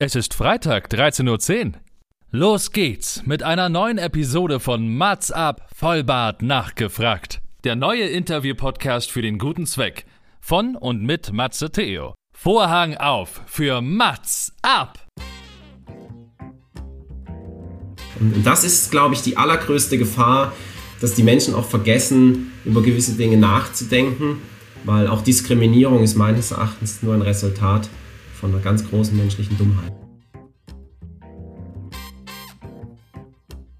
Es ist Freitag, 13.10 Uhr. Los geht's mit einer neuen Episode von Mats ab, Vollbart nachgefragt. Der neue Interview-Podcast für den guten Zweck. Von und mit Matze Theo. Vorhang auf für Mats ab! Und das ist, glaube ich, die allergrößte Gefahr, dass die Menschen auch vergessen, über gewisse Dinge nachzudenken, weil auch Diskriminierung ist meines Erachtens nur ein Resultat von einer ganz großen menschlichen Dummheit.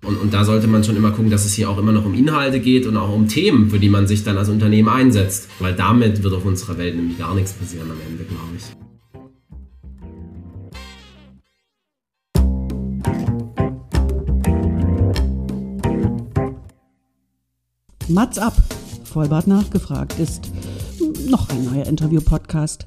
Und, und, da sollte man schon immer gucken, dass es hier auch immer noch um Inhalte geht und auch um Themen, für die man sich dann als Unternehmen einsetzt. Weil damit wird auf unserer Welt nämlich gar nichts passieren am Ende, glaube ich. Mats ab, Vollbart nachgefragt, ist noch ein neuer Interview-Podcast.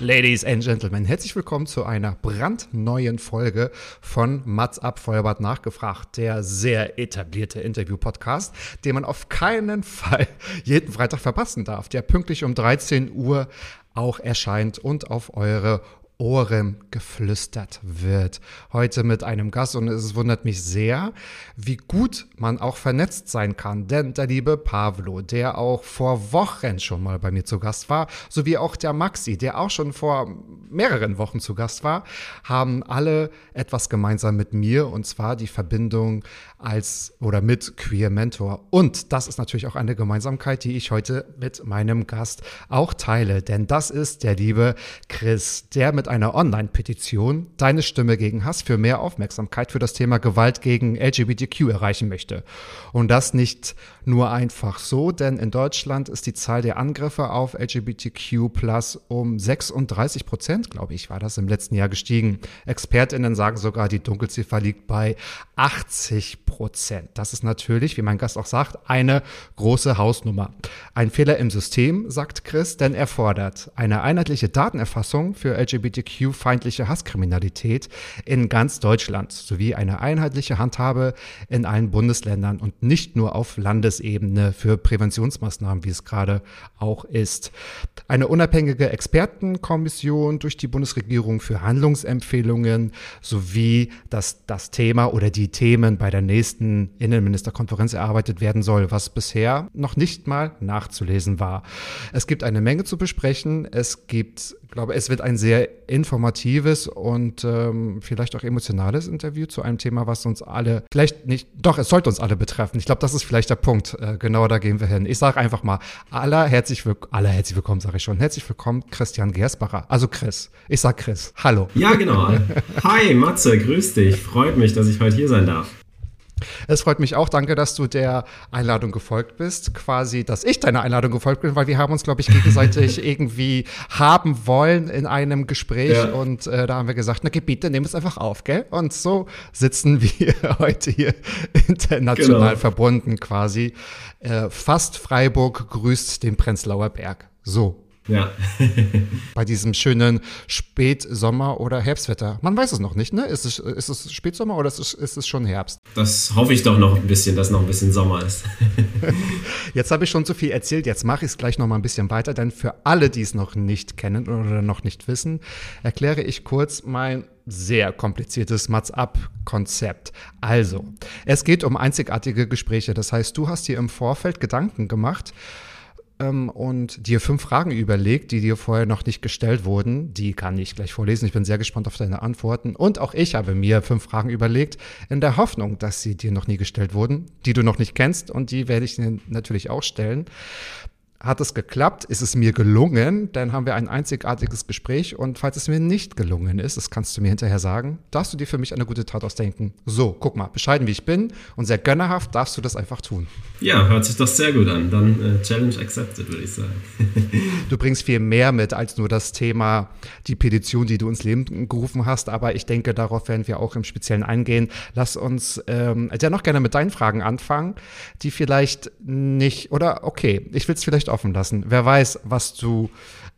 Ladies and Gentlemen, herzlich willkommen zu einer brandneuen Folge von Mats ab Feuerbad nachgefragt, der sehr etablierte Interview-Podcast, den man auf keinen Fall jeden Freitag verpassen darf, der pünktlich um 13 Uhr auch erscheint und auf eure Ohren geflüstert wird. Heute mit einem Gast und es wundert mich sehr, wie gut man auch vernetzt sein kann. Denn der liebe Pavlo, der auch vor Wochen schon mal bei mir zu Gast war, sowie auch der Maxi, der auch schon vor mehreren Wochen zu Gast war, haben alle etwas gemeinsam mit mir und zwar die Verbindung als oder mit Queer Mentor. Und das ist natürlich auch eine Gemeinsamkeit, die ich heute mit meinem Gast auch teile. Denn das ist der liebe Chris, der mit einer Online-Petition deine Stimme gegen Hass für mehr Aufmerksamkeit für das Thema Gewalt gegen LGBTQ erreichen möchte. Und das nicht nur einfach so, denn in Deutschland ist die Zahl der Angriffe auf LGBTQ plus um 36 Prozent, glaube ich, war das im letzten Jahr gestiegen. ExpertInnen sagen sogar, die Dunkelziffer liegt bei 80 Prozent. Das ist natürlich, wie mein Gast auch sagt, eine große Hausnummer. Ein Fehler im System, sagt Chris, denn er fordert eine einheitliche Datenerfassung für LGBTQ-feindliche Hasskriminalität in ganz Deutschland sowie eine einheitliche Handhabe in allen Bundesländern und nicht nur auf Landesebene für Präventionsmaßnahmen, wie es gerade auch ist. Eine unabhängige Expertenkommission durch die Bundesregierung für Handlungsempfehlungen sowie dass das Thema oder die Themen bei der nächsten Innenministerkonferenz erarbeitet werden soll, was bisher noch nicht mal nachzulesen war. Es gibt eine Menge zu besprechen. Es gibt, glaube, es wird ein sehr informatives und ähm, vielleicht auch emotionales Interview zu einem Thema, was uns alle vielleicht nicht, doch, es sollte uns alle betreffen. Ich glaube, das ist vielleicht der Punkt. Äh, genau da gehen wir hin. Ich sage einfach mal, aller herzlich, aller herzlich willkommen, sage ich schon. Herzlich willkommen, Christian Gersbacher. Also Chris. Ich sag Chris. Hallo. Ja, genau. Hi, Matze, grüß dich. Freut mich, dass ich heute hier sein darf. Es freut mich auch. Danke, dass du der Einladung gefolgt bist. Quasi, dass ich deiner Einladung gefolgt bin, weil wir haben uns, glaube ich, gegenseitig irgendwie haben wollen in einem Gespräch. Ja. Und äh, da haben wir gesagt, na bitte, nimm es einfach auf, gell? Und so sitzen wir heute hier international genau. verbunden quasi. Äh, fast Freiburg grüßt den Prenzlauer Berg. So. Ja. Bei diesem schönen Spätsommer- oder Herbstwetter. Man weiß es noch nicht, ne? Ist es, ist es Spätsommer oder ist es, ist es schon Herbst? Das hoffe ich doch noch ein bisschen, dass noch ein bisschen Sommer ist. jetzt habe ich schon zu viel erzählt, jetzt mache ich es gleich noch mal ein bisschen weiter, denn für alle, die es noch nicht kennen oder noch nicht wissen, erkläre ich kurz mein sehr kompliziertes Mats-Up-Konzept. Also, es geht um einzigartige Gespräche. Das heißt, du hast dir im Vorfeld Gedanken gemacht, ähm, und dir fünf Fragen überlegt, die dir vorher noch nicht gestellt wurden. Die kann ich gleich vorlesen. Ich bin sehr gespannt auf deine Antworten. Und auch ich habe mir fünf Fragen überlegt, in der Hoffnung, dass sie dir noch nie gestellt wurden, die du noch nicht kennst und die werde ich dir natürlich auch stellen. Hat es geklappt? Ist es mir gelungen? Dann haben wir ein einzigartiges Gespräch. Und falls es mir nicht gelungen ist, das kannst du mir hinterher sagen, darfst du dir für mich eine gute Tat ausdenken. So, guck mal, bescheiden wie ich bin und sehr gönnerhaft darfst du das einfach tun. Ja, hört sich doch sehr gut an. Dann äh, Challenge accepted, würde ich sagen. du bringst viel mehr mit als nur das Thema, die Petition, die du ins Leben gerufen hast. Aber ich denke, darauf werden wir auch im Speziellen eingehen. Lass uns ähm, ja noch gerne mit deinen Fragen anfangen, die vielleicht nicht, oder okay, ich will es vielleicht Licht offen lassen. Wer weiß, was du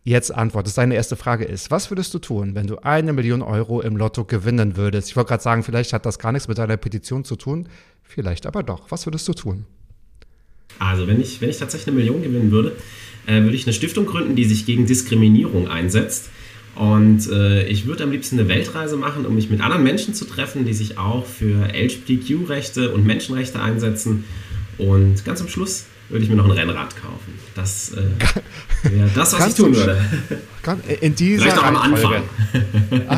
jetzt antwortest. Deine erste Frage ist, was würdest du tun, wenn du eine Million Euro im Lotto gewinnen würdest? Ich wollte gerade sagen, vielleicht hat das gar nichts mit deiner Petition zu tun, vielleicht aber doch. Was würdest du tun? Also, wenn ich, wenn ich tatsächlich eine Million gewinnen würde, äh, würde ich eine Stiftung gründen, die sich gegen Diskriminierung einsetzt. Und äh, ich würde am liebsten eine Weltreise machen, um mich mit anderen Menschen zu treffen, die sich auch für LGBTQ-Rechte und Menschenrechte einsetzen. Und ganz am Schluss würde ich mir noch ein Rennrad kaufen. Das äh, wäre das, was ich tun würde. In dieser vielleicht auch am Anfang.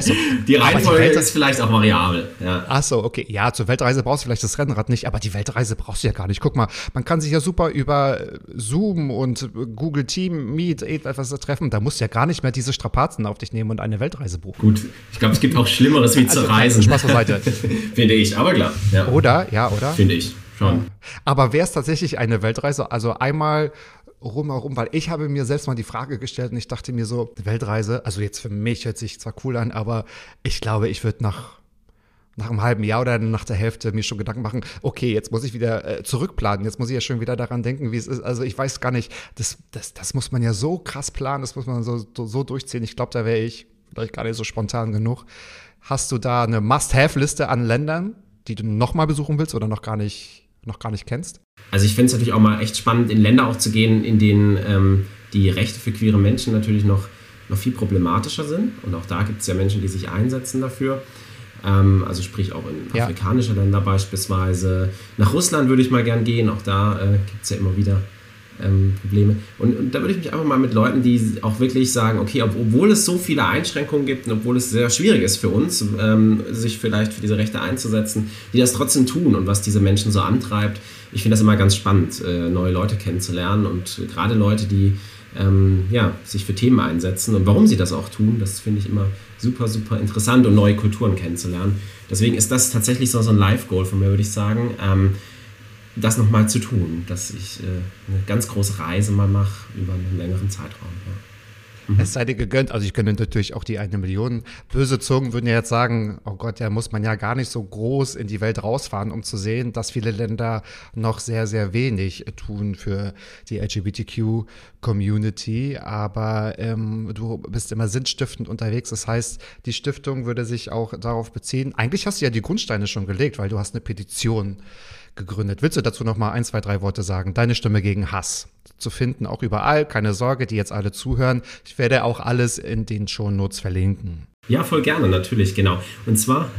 So. Die Reihenfolge die ist vielleicht auch variabel. Ja. Achso, okay. Ja, zur Weltreise brauchst du vielleicht das Rennrad nicht, aber die Weltreise brauchst du ja gar nicht. Guck mal, man kann sich ja super über Zoom und Google Team, Meet, etwas treffen. Da musst du ja gar nicht mehr diese Strapazen auf dich nehmen und eine Weltreise buchen. Gut, ich glaube, es gibt auch Schlimmeres wie also, zu reisen. Spaß beiseite. Finde ich, aber klar. Ja. Oder, ja, oder? Finde ich. Schon. Aber wäre es tatsächlich eine Weltreise? Also einmal rumherum, weil ich habe mir selbst mal die Frage gestellt und ich dachte mir so, Weltreise, also jetzt für mich hört sich zwar cool an, aber ich glaube, ich würde nach nach einem halben Jahr oder nach der Hälfte mir schon Gedanken machen, okay, jetzt muss ich wieder äh, zurückplanen, jetzt muss ich ja schon wieder daran denken, wie es ist. Also ich weiß gar nicht, das, das, das muss man ja so krass planen, das muss man so, so, so durchziehen. Ich glaube, da wäre ich vielleicht gar nicht so spontan genug. Hast du da eine Must-Have-Liste an Ländern, die du nochmal besuchen willst oder noch gar nicht noch gar nicht kennst? Also ich finde es natürlich auch mal echt spannend, in Länder auch zu gehen, in denen ähm, die Rechte für queere Menschen natürlich noch, noch viel problematischer sind. Und auch da gibt es ja Menschen, die sich einsetzen dafür. Ähm, also sprich auch in ja. afrikanische Länder beispielsweise. Nach Russland würde ich mal gern gehen. Auch da äh, gibt es ja immer wieder ähm, Probleme. Und, und, da würde ich mich einfach mal mit Leuten, die auch wirklich sagen, okay, ob, obwohl es so viele Einschränkungen gibt und obwohl es sehr schwierig ist für uns, ähm, sich vielleicht für diese Rechte einzusetzen, die das trotzdem tun und was diese Menschen so antreibt. Ich finde das immer ganz spannend, äh, neue Leute kennenzulernen und gerade Leute, die ähm, ja, sich für Themen einsetzen und warum sie das auch tun, das finde ich immer super, super interessant und neue Kulturen kennenzulernen. Deswegen ist das tatsächlich so, so ein Live-Goal von mir, würde ich sagen. Ähm, das nochmal zu tun, dass ich äh, eine ganz große Reise mal mache über einen längeren Zeitraum. Ja. Mhm. Es sei dir gegönnt. Also ich könnte natürlich auch die eine Million. Böse Zungen würden ja jetzt sagen, oh Gott, ja muss man ja gar nicht so groß in die Welt rausfahren, um zu sehen, dass viele Länder noch sehr, sehr wenig tun für die LGBTQ-Community. Aber ähm, du bist immer sinnstiftend unterwegs. Das heißt, die Stiftung würde sich auch darauf beziehen. Eigentlich hast du ja die Grundsteine schon gelegt, weil du hast eine Petition gegründet. Willst du dazu noch mal ein, zwei, drei Worte sagen? Deine Stimme gegen Hass zu finden, auch überall. Keine Sorge, die jetzt alle zuhören. Ich werde auch alles in den Shownotes verlinken. Ja, voll gerne, natürlich, genau. Und zwar,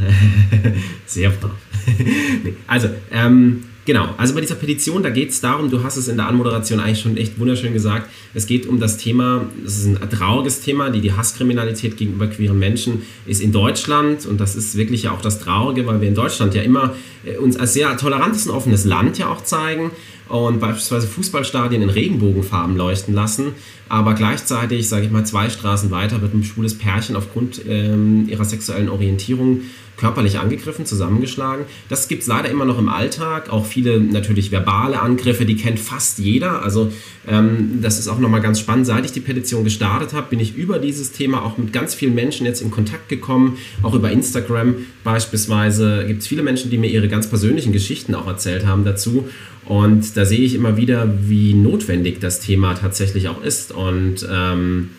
sehr brav. nee, also, ähm, Genau, also bei dieser Petition, da geht es darum, du hast es in der Anmoderation eigentlich schon echt wunderschön gesagt, es geht um das Thema, es ist ein trauriges Thema, die, die Hasskriminalität gegenüber queeren Menschen ist in Deutschland und das ist wirklich ja auch das Traurige, weil wir in Deutschland ja immer äh, uns als sehr tolerantes und offenes Land ja auch zeigen und beispielsweise Fußballstadien in Regenbogenfarben leuchten lassen, aber gleichzeitig, sage ich mal, zwei Straßen weiter wird ein schwules Pärchen aufgrund ähm, ihrer sexuellen Orientierung körperlich angegriffen, zusammengeschlagen. Das gibt es leider immer noch im Alltag. Auch viele natürlich verbale Angriffe, die kennt fast jeder. Also ähm, das ist auch nochmal ganz spannend. Seit ich die Petition gestartet habe, bin ich über dieses Thema auch mit ganz vielen Menschen jetzt in Kontakt gekommen. Auch über Instagram beispielsweise gibt es viele Menschen, die mir ihre ganz persönlichen Geschichten auch erzählt haben dazu. Und da sehe ich immer wieder, wie notwendig das Thema tatsächlich auch ist. Und ähm,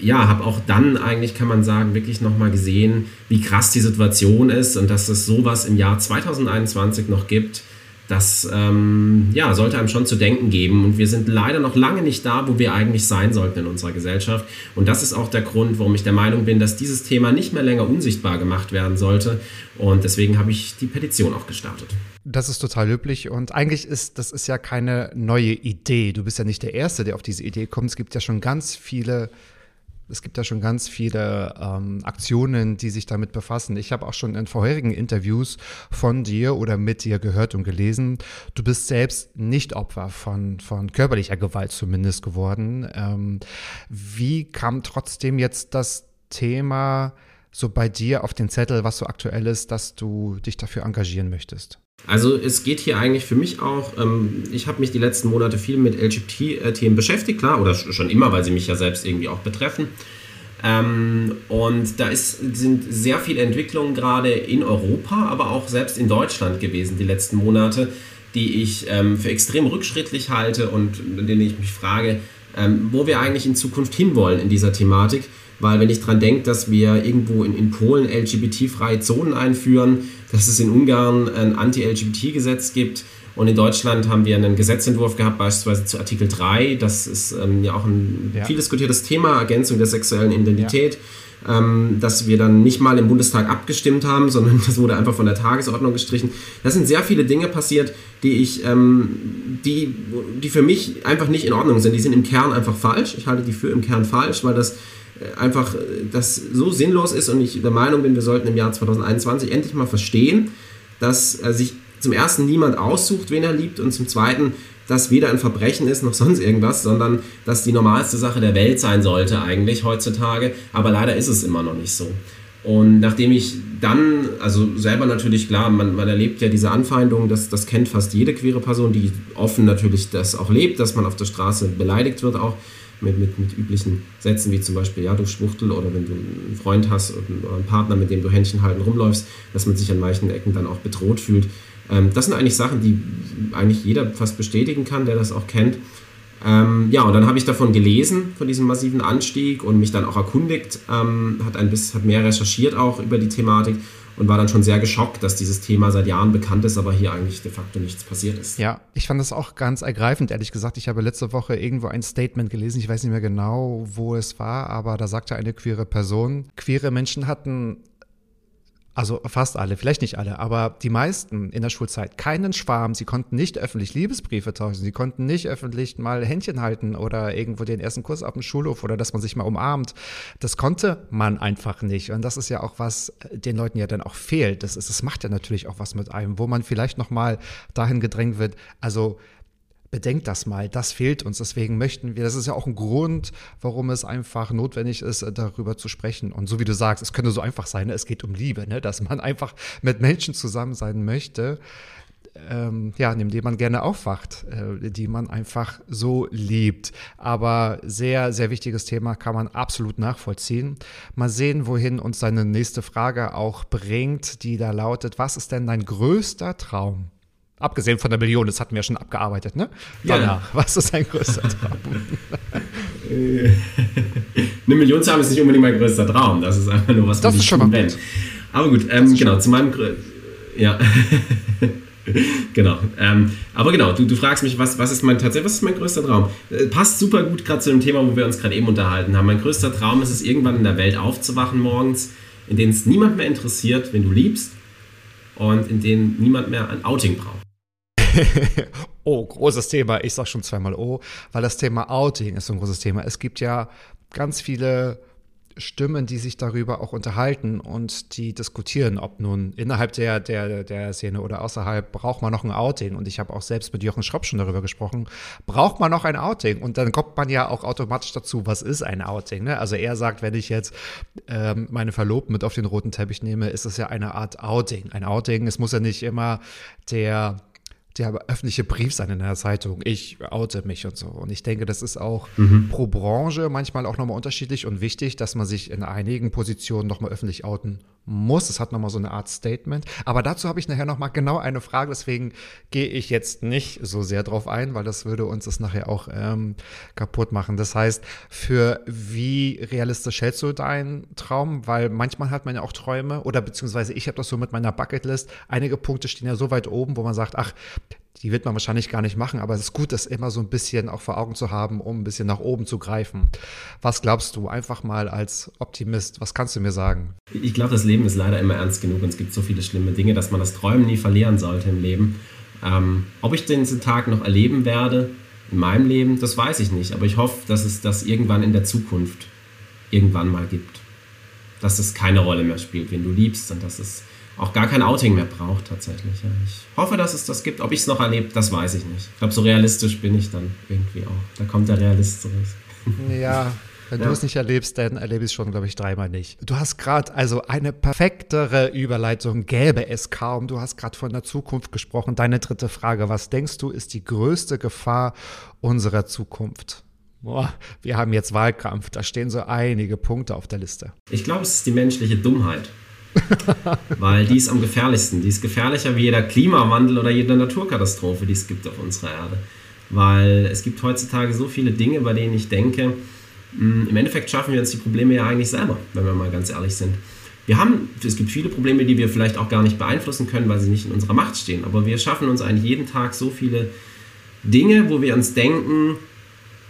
ja, habe auch dann eigentlich, kann man sagen, wirklich nochmal gesehen, wie krass die Situation ist und dass es sowas im Jahr 2021 noch gibt. Das ähm, ja, sollte einem schon zu denken geben. Und wir sind leider noch lange nicht da, wo wir eigentlich sein sollten in unserer Gesellschaft. Und das ist auch der Grund, warum ich der Meinung bin, dass dieses Thema nicht mehr länger unsichtbar gemacht werden sollte. Und deswegen habe ich die Petition auch gestartet. Das ist total löblich und eigentlich ist das ist ja keine neue Idee. Du bist ja nicht der Erste, der auf diese Idee kommt. Es gibt ja schon ganz viele es gibt ja schon ganz viele ähm, Aktionen, die sich damit befassen. Ich habe auch schon in vorherigen Interviews von dir oder mit dir gehört und gelesen, du bist selbst nicht Opfer von, von körperlicher Gewalt zumindest geworden. Ähm, wie kam trotzdem jetzt das Thema so bei dir auf den Zettel, was so aktuell ist, dass du dich dafür engagieren möchtest? Also es geht hier eigentlich für mich auch, ähm, ich habe mich die letzten Monate viel mit LGBT-Themen beschäftigt, klar, oder schon immer, weil sie mich ja selbst irgendwie auch betreffen. Ähm, und da ist, sind sehr viele Entwicklungen gerade in Europa, aber auch selbst in Deutschland gewesen die letzten Monate, die ich ähm, für extrem rückschrittlich halte und in denen ich mich frage, ähm, wo wir eigentlich in Zukunft hinwollen in dieser Thematik. Weil wenn ich daran denke, dass wir irgendwo in, in Polen LGBT-freie Zonen einführen, dass es in Ungarn ein Anti-LGBT-Gesetz gibt, und in Deutschland haben wir einen Gesetzentwurf gehabt, beispielsweise zu Artikel 3. Das ist ähm, ja auch ein ja. viel diskutiertes Thema, Ergänzung der sexuellen Identität. Ja ähm, dass wir dann nicht mal im Bundestag abgestimmt haben, sondern das wurde einfach von der Tagesordnung gestrichen. Das sind sehr viele Dinge passiert, die ich, ähm, die, die für mich einfach nicht in Ordnung sind. Die sind im Kern einfach falsch. Ich halte die für im Kern falsch, weil das einfach äh, das so sinnlos ist und ich der Meinung bin, wir sollten im Jahr 2021 endlich mal verstehen, dass äh, sich zum ersten niemand aussucht, wen er liebt und zum zweiten das weder ein Verbrechen ist noch sonst irgendwas, sondern dass die normalste Sache der Welt sein sollte eigentlich heutzutage. Aber leider ist es immer noch nicht so. Und nachdem ich dann, also selber natürlich klar, man, man erlebt ja diese Anfeindungen, das, das kennt fast jede queere Person, die offen natürlich das auch lebt, dass man auf der Straße beleidigt wird auch mit, mit, mit üblichen Sätzen wie zum Beispiel, ja, du Schwuchtel oder wenn du einen Freund hast oder einen Partner, mit dem du Händchen halten rumläufst, dass man sich an manchen Ecken dann auch bedroht fühlt. Ähm, das sind eigentlich Sachen, die eigentlich jeder fast bestätigen kann, der das auch kennt. Ähm, ja, und dann habe ich davon gelesen, von diesem massiven Anstieg und mich dann auch erkundigt, ähm, hat, ein bisschen, hat mehr recherchiert auch über die Thematik und war dann schon sehr geschockt, dass dieses Thema seit Jahren bekannt ist, aber hier eigentlich de facto nichts passiert ist. Ja, ich fand das auch ganz ergreifend, ehrlich gesagt. Ich habe letzte Woche irgendwo ein Statement gelesen, ich weiß nicht mehr genau, wo es war, aber da sagte eine queere Person, queere Menschen hatten also fast alle, vielleicht nicht alle, aber die meisten in der Schulzeit, keinen Schwarm. Sie konnten nicht öffentlich Liebesbriefe tauschen, sie konnten nicht öffentlich mal Händchen halten oder irgendwo den ersten Kurs auf dem Schulhof oder dass man sich mal umarmt. Das konnte man einfach nicht. Und das ist ja auch was den Leuten ja dann auch fehlt. Das, ist, das macht ja natürlich auch was mit einem, wo man vielleicht noch mal dahin gedrängt wird. Also bedenkt das mal, das fehlt uns. Deswegen möchten wir, das ist ja auch ein Grund, warum es einfach notwendig ist, darüber zu sprechen. Und so wie du sagst, es könnte so einfach sein, ne? es geht um Liebe, ne? dass man einfach mit Menschen zusammen sein möchte. Ähm, ja, neben dem man gerne aufwacht, äh, die man einfach so liebt. Aber sehr, sehr wichtiges Thema kann man absolut nachvollziehen. Mal sehen, wohin uns seine nächste Frage auch bringt, die da lautet, was ist denn dein größter Traum? Abgesehen von der Million, das hatten wir schon abgearbeitet, ne? Ja. Danach, was ist dein größter Traum? Eine Million zu haben ist nicht unbedingt mein größter Traum. Das ist einfach nur was, das ist schon mal gut. Aber gut, ähm, genau, zu meinem. Ja. genau. Ähm, aber genau, du, du fragst mich, was, was ist mein tatsächlich, was ist mein größter Traum? Äh, passt super gut gerade zu dem Thema, wo wir uns gerade eben unterhalten haben. Mein größter Traum ist es, irgendwann in der Welt aufzuwachen morgens, in denen es niemand mehr interessiert, wenn du liebst und in denen niemand mehr ein Outing braucht. Oh, großes Thema. Ich sag schon zweimal oh, weil das Thema Outing ist so ein großes Thema. Es gibt ja ganz viele Stimmen, die sich darüber auch unterhalten und die diskutieren, ob nun innerhalb der, der, der Szene oder außerhalb braucht man noch ein Outing. Und ich habe auch selbst mit Jochen Schropp schon darüber gesprochen, braucht man noch ein Outing? Und dann kommt man ja auch automatisch dazu, was ist ein Outing? Ne? Also er sagt, wenn ich jetzt ähm, meine Verlobten mit auf den roten Teppich nehme, ist es ja eine Art Outing. Ein Outing, es muss ja nicht immer der der öffentliche Brief sein in der Zeitung. Ich oute mich und so. Und ich denke, das ist auch mhm. pro Branche manchmal auch nochmal unterschiedlich und wichtig, dass man sich in einigen Positionen nochmal öffentlich outen muss. Es hat nochmal so eine Art Statement. Aber dazu habe ich nachher nochmal genau eine Frage. Deswegen gehe ich jetzt nicht so sehr drauf ein, weil das würde uns das nachher auch ähm, kaputt machen. Das heißt, für wie realistisch hältst du deinen Traum? Weil manchmal hat man ja auch Träume oder beziehungsweise ich habe das so mit meiner Bucketlist. Einige Punkte stehen ja so weit oben, wo man sagt, ach, die wird man wahrscheinlich gar nicht machen, aber es ist gut, das immer so ein bisschen auch vor Augen zu haben, um ein bisschen nach oben zu greifen. Was glaubst du? Einfach mal als Optimist, was kannst du mir sagen? Ich glaube, das Leben ist leider immer ernst genug und es gibt so viele schlimme Dinge, dass man das Träumen nie verlieren sollte im Leben. Ähm, ob ich diesen Tag noch erleben werde in meinem Leben, das weiß ich nicht, aber ich hoffe, dass es das irgendwann in der Zukunft irgendwann mal gibt. Dass es keine Rolle mehr spielt, wen du liebst und dass es auch gar kein Outing mehr braucht tatsächlich. Ja. Ich hoffe, dass es das gibt. Ob ich es noch erlebe, das weiß ich nicht. Ich glaube, so realistisch bin ich dann irgendwie auch. Da kommt der Realist zurück. Ja, wenn ja. du es nicht erlebst, dann erlebe ich es schon, glaube ich, dreimal nicht. Du hast gerade also eine perfektere Überleitung, gäbe es kaum. Du hast gerade von der Zukunft gesprochen. Deine dritte Frage, was denkst du, ist die größte Gefahr unserer Zukunft? Boah, wir haben jetzt Wahlkampf, da stehen so einige Punkte auf der Liste. Ich glaube, es ist die menschliche Dummheit Weil die ist am gefährlichsten. Die ist gefährlicher wie jeder Klimawandel oder jede Naturkatastrophe, die es gibt auf unserer Erde. Weil es gibt heutzutage so viele Dinge, bei denen ich denke, im Endeffekt schaffen wir uns die Probleme ja eigentlich selber, wenn wir mal ganz ehrlich sind. Wir haben, es gibt viele Probleme, die wir vielleicht auch gar nicht beeinflussen können, weil sie nicht in unserer Macht stehen. Aber wir schaffen uns eigentlich jeden Tag so viele Dinge, wo wir uns denken,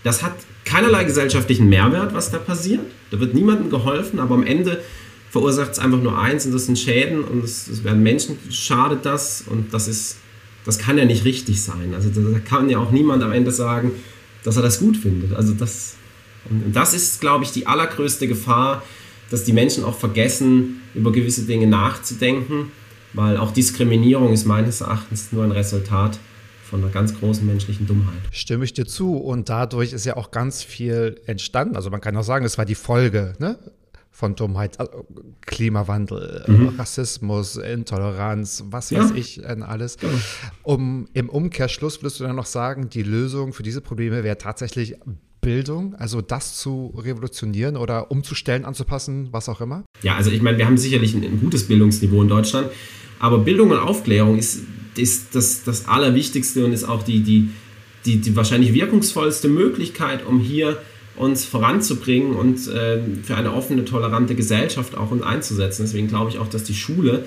das hat keinerlei gesellschaftlichen Mehrwert, was da passiert. Da wird niemandem geholfen, aber am Ende verursacht es einfach nur eins und das sind Schäden und es, werden Menschen schadet das und das ist, das kann ja nicht richtig sein. Also da kann ja auch niemand am Ende sagen, dass er das gut findet. Also das, und das ist, glaube ich, die allergrößte Gefahr, dass die Menschen auch vergessen, über gewisse Dinge nachzudenken, weil auch Diskriminierung ist meines Erachtens nur ein Resultat von einer ganz großen menschlichen Dummheit. Stimme ich dir zu. Und dadurch ist ja auch ganz viel entstanden. Also man kann auch sagen, es war die Folge ne? Von Dummheit, also Klimawandel, mhm. Rassismus, Intoleranz, was weiß ja. ich, alles. Ja. Um, Im Umkehrschluss würdest du dann noch sagen, die Lösung für diese Probleme wäre tatsächlich Bildung, also das zu revolutionieren oder umzustellen, anzupassen, was auch immer? Ja, also ich meine, wir haben sicherlich ein, ein gutes Bildungsniveau in Deutschland, aber Bildung und Aufklärung ist, ist das, das Allerwichtigste und ist auch die, die, die, die wahrscheinlich wirkungsvollste Möglichkeit, um hier uns voranzubringen und äh, für eine offene, tolerante Gesellschaft auch uns einzusetzen. Deswegen glaube ich auch, dass die Schule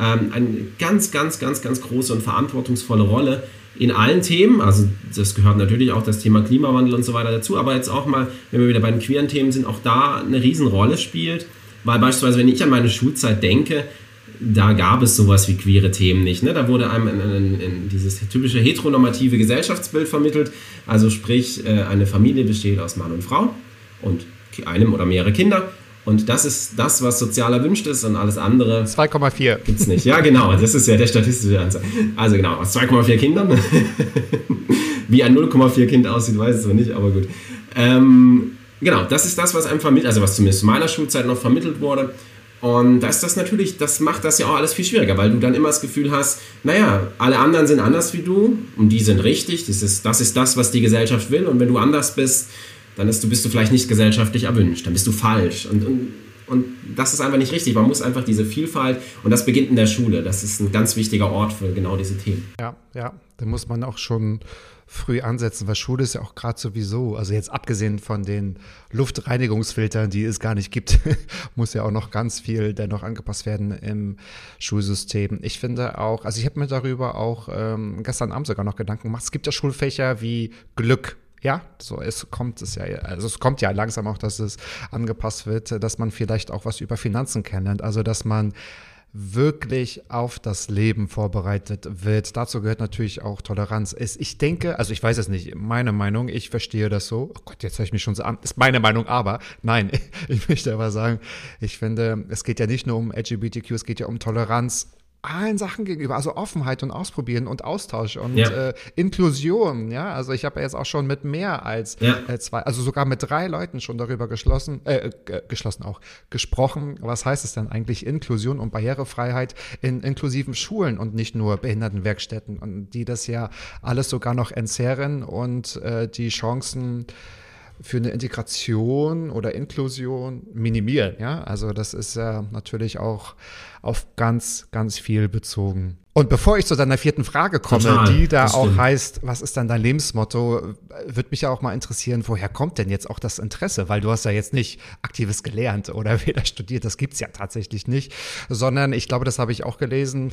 ähm, eine ganz, ganz, ganz, ganz große und verantwortungsvolle Rolle in allen Themen, also das gehört natürlich auch das Thema Klimawandel und so weiter dazu, aber jetzt auch mal, wenn wir wieder bei den queeren Themen sind, auch da eine Riesenrolle spielt, weil beispielsweise, wenn ich an meine Schulzeit denke, da gab es sowas wie queere Themen nicht. Ne? Da wurde einem in, in, in dieses typische heteronormative Gesellschaftsbild vermittelt, also sprich, äh, eine Familie besteht aus Mann und Frau und einem oder mehrere Kinder und das ist das, was sozial erwünscht ist und alles andere. 2,4. Gibt es nicht. Ja, genau. Das ist ja der statistische Anzahl. Also genau, aus 2,4 Kindern. Wie ein 0,4 Kind aussieht, weiß ich so nicht, aber gut. Ähm, genau, das ist das, was einem vermittelt, also was zumindest in meiner Schulzeit noch vermittelt wurde. Und das ist das natürlich, das macht das ja auch alles viel schwieriger, weil du dann immer das Gefühl hast, naja, alle anderen sind anders wie du und die sind richtig, das ist, das ist das, was die Gesellschaft will. Und wenn du anders bist, dann du, bist du vielleicht nicht gesellschaftlich erwünscht, dann bist du falsch. Und, und, und das ist einfach nicht richtig. Man muss einfach diese Vielfalt, und das beginnt in der Schule. Das ist ein ganz wichtiger Ort für genau diese Themen. Ja, ja, da muss man auch schon früh ansetzen, weil Schule ist ja auch gerade sowieso, also jetzt abgesehen von den Luftreinigungsfiltern, die es gar nicht gibt, muss ja auch noch ganz viel dennoch angepasst werden im Schulsystem. Ich finde auch, also ich habe mir darüber auch ähm, gestern Abend sogar noch Gedanken gemacht, es gibt ja Schulfächer wie Glück ja, so es kommt es ja, also es kommt ja langsam auch, dass es angepasst wird, dass man vielleicht auch was über Finanzen kennenlernt, also dass man wirklich auf das Leben vorbereitet wird. Dazu gehört natürlich auch Toleranz. Ich denke, also ich weiß es nicht, meine Meinung, ich verstehe das so. Oh Gott, jetzt höre ich mich schon so an. Ist meine Meinung, aber nein, ich möchte aber sagen, ich finde, es geht ja nicht nur um LGBTQ, es geht ja um Toleranz allen Sachen gegenüber, also Offenheit und Ausprobieren und Austausch und ja. äh, Inklusion, ja. Also ich habe ja jetzt auch schon mit mehr als ja. äh, zwei, also sogar mit drei Leuten schon darüber geschlossen, äh, geschlossen auch, gesprochen, was heißt es denn eigentlich Inklusion und Barrierefreiheit in inklusiven Schulen und nicht nur Behindertenwerkstätten und die das ja alles sogar noch entzerren und äh, die Chancen für eine Integration oder Inklusion minimieren. Ja, also das ist ja natürlich auch auf ganz, ganz viel bezogen. Und bevor ich zu deiner vierten Frage komme, Total, die da auch stimmt. heißt, was ist dann dein Lebensmotto, würde mich ja auch mal interessieren, woher kommt denn jetzt auch das Interesse? Weil du hast ja jetzt nicht aktives gelernt oder weder studiert, das gibt's ja tatsächlich nicht, sondern ich glaube, das habe ich auch gelesen,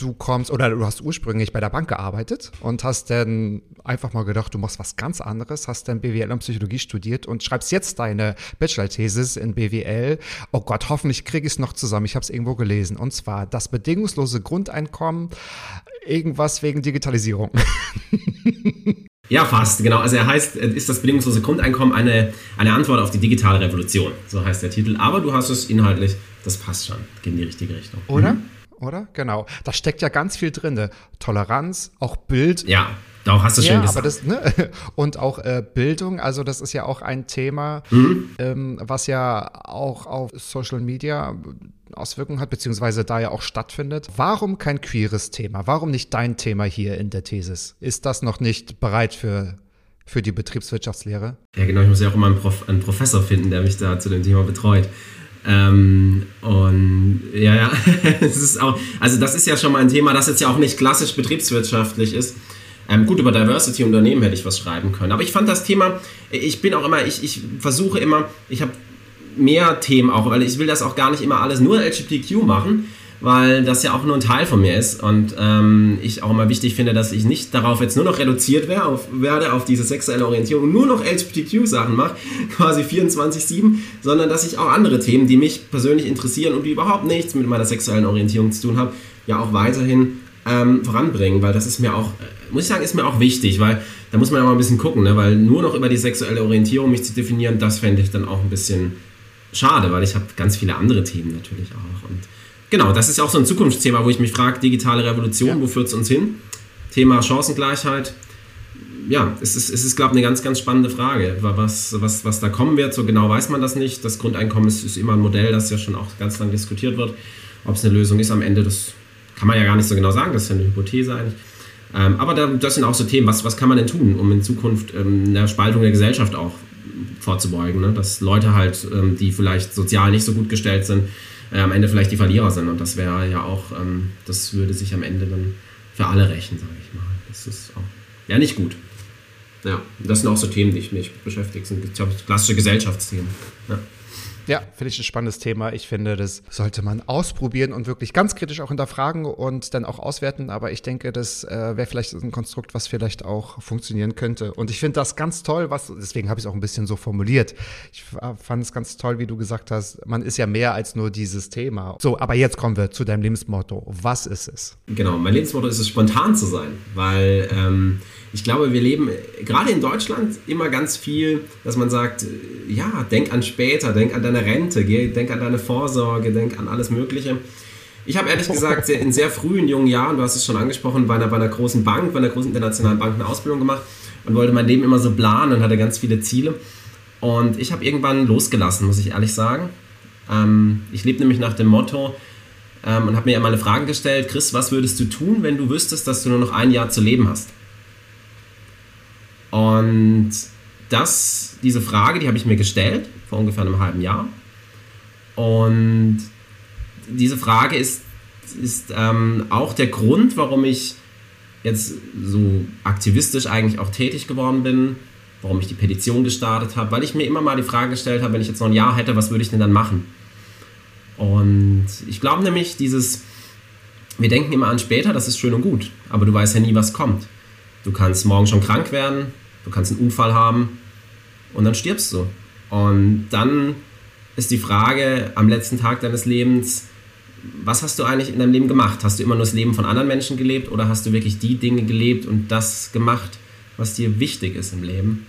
du kommst oder du hast ursprünglich bei der Bank gearbeitet und hast dann einfach mal gedacht, du machst was ganz anderes, hast dann BWL und Psychologie studiert und schreibst jetzt deine Bachelor-Thesis in BWL. Oh Gott, hoffentlich kriege ich es noch zusammen. Ich habe es irgendwo gelesen. Und zwar das bedingungslose Grundeinkommen, irgendwas wegen Digitalisierung. Ja, fast, genau. Also er heißt, ist das bedingungslose Grundeinkommen eine, eine Antwort auf die digitale Revolution? So heißt der Titel. Aber du hast es inhaltlich, das passt schon, geht in die richtige Richtung. Oder? Mhm oder? Genau. Da steckt ja ganz viel drin. Ne? Toleranz, auch Bild. Ja, da hast du ja, schön gesagt. Aber das, ne? Und auch äh, Bildung, also das ist ja auch ein Thema, mhm. ähm, was ja auch auf Social Media Auswirkungen hat, beziehungsweise da ja auch stattfindet. Warum kein queeres Thema? Warum nicht dein Thema hier in der Thesis? Ist das noch nicht bereit für für die Betriebswirtschaftslehre? Ja, genau. Ich muss ja auch immer einen, Prof einen Professor finden, der mich da zu dem Thema betreut. Ähm, und ja, ja, es ist auch, also das ist ja schon mal ein Thema, das jetzt ja auch nicht klassisch betriebswirtschaftlich ist. Ähm, gut, über Diversity Unternehmen hätte ich was schreiben können. Aber ich fand das Thema, ich bin auch immer, ich, ich versuche immer, ich habe mehr Themen auch, weil ich will das auch gar nicht immer alles nur LGBTQ machen, weil das ja auch nur ein Teil von mir ist und ähm, ich auch immer wichtig finde, dass ich nicht darauf jetzt nur noch reduziert werde, auf, werde, auf diese sexuelle Orientierung und nur noch LGBTQ-Sachen mache, quasi 24-7, sondern dass ich auch andere Themen, die mich persönlich interessieren und die überhaupt nichts mit meiner sexuellen Orientierung zu tun haben, ja auch weiterhin ähm, voranbringen, weil das ist mir auch, äh, muss ich sagen, ist mir auch wichtig, weil da muss man ja mal ein bisschen gucken, ne? weil nur noch über die sexuelle Orientierung mich zu definieren, das fände ich dann auch ein bisschen schade, weil ich habe ganz viele andere Themen natürlich auch und Genau, das ist auch so ein Zukunftsthema, wo ich mich frage, digitale Revolution, ja. wo führt es uns hin? Thema Chancengleichheit. Ja, es ist, es ist glaube ich, eine ganz, ganz spannende Frage. Was, was, was da kommen wird, so genau weiß man das nicht. Das Grundeinkommen ist, ist immer ein Modell, das ja schon auch ganz lang diskutiert wird. Ob es eine Lösung ist am Ende, das kann man ja gar nicht so genau sagen. Das ist ja eine Hypothese eigentlich. Ähm, aber da, das sind auch so Themen, was, was kann man denn tun, um in Zukunft ähm, eine Spaltung der Gesellschaft auch vorzubeugen. Ne? Dass Leute halt, ähm, die vielleicht sozial nicht so gut gestellt sind, äh, am Ende vielleicht die Verlierer sind. Und das wäre ja auch, ähm, das würde sich am Ende dann für alle rächen, sage ich mal. Das ist auch ja nicht gut. Ja, das sind auch so Themen, die mich beschäftigt, sind, glaube ich, klassische Gesellschaftsthemen. Ja. Ja, finde ich ein spannendes Thema. Ich finde, das sollte man ausprobieren und wirklich ganz kritisch auch hinterfragen und dann auch auswerten. Aber ich denke, das äh, wäre vielleicht ein Konstrukt, was vielleicht auch funktionieren könnte. Und ich finde das ganz toll, was, deswegen habe ich es auch ein bisschen so formuliert. Ich fand es ganz toll, wie du gesagt hast, man ist ja mehr als nur dieses Thema. So, aber jetzt kommen wir zu deinem Lebensmotto. Was ist es? Genau, mein Lebensmotto ist es, spontan zu sein, weil ähm, ich glaube, wir leben gerade in Deutschland immer ganz viel, dass man sagt, ja, denk an später, denk an deine Rente, denk an deine Vorsorge, denk an alles Mögliche. Ich habe ehrlich gesagt in sehr frühen jungen Jahren, du hast es schon angesprochen, bei einer, bei einer großen Bank, bei einer großen internationalen Bank eine Ausbildung gemacht und wollte mein Leben immer so planen und hatte ganz viele Ziele. Und ich habe irgendwann losgelassen, muss ich ehrlich sagen. Ähm, ich lebe nämlich nach dem Motto ähm, und habe mir immer eine Frage gestellt, Chris, was würdest du tun, wenn du wüsstest, dass du nur noch ein Jahr zu leben hast? Und das, diese Frage, die habe ich mir gestellt vor ungefähr einem halben Jahr. Und diese Frage ist, ist ähm, auch der Grund, warum ich jetzt so aktivistisch eigentlich auch tätig geworden bin, warum ich die Petition gestartet habe, weil ich mir immer mal die Frage gestellt habe, wenn ich jetzt noch ein Jahr hätte, was würde ich denn dann machen? Und ich glaube nämlich, dieses, wir denken immer an später, das ist schön und gut, aber du weißt ja nie, was kommt. Du kannst morgen schon krank werden, du kannst einen Unfall haben und dann stirbst du. Und dann ist die Frage am letzten Tag deines Lebens, was hast du eigentlich in deinem Leben gemacht? Hast du immer nur das Leben von anderen Menschen gelebt oder hast du wirklich die Dinge gelebt und das gemacht, was dir wichtig ist im Leben?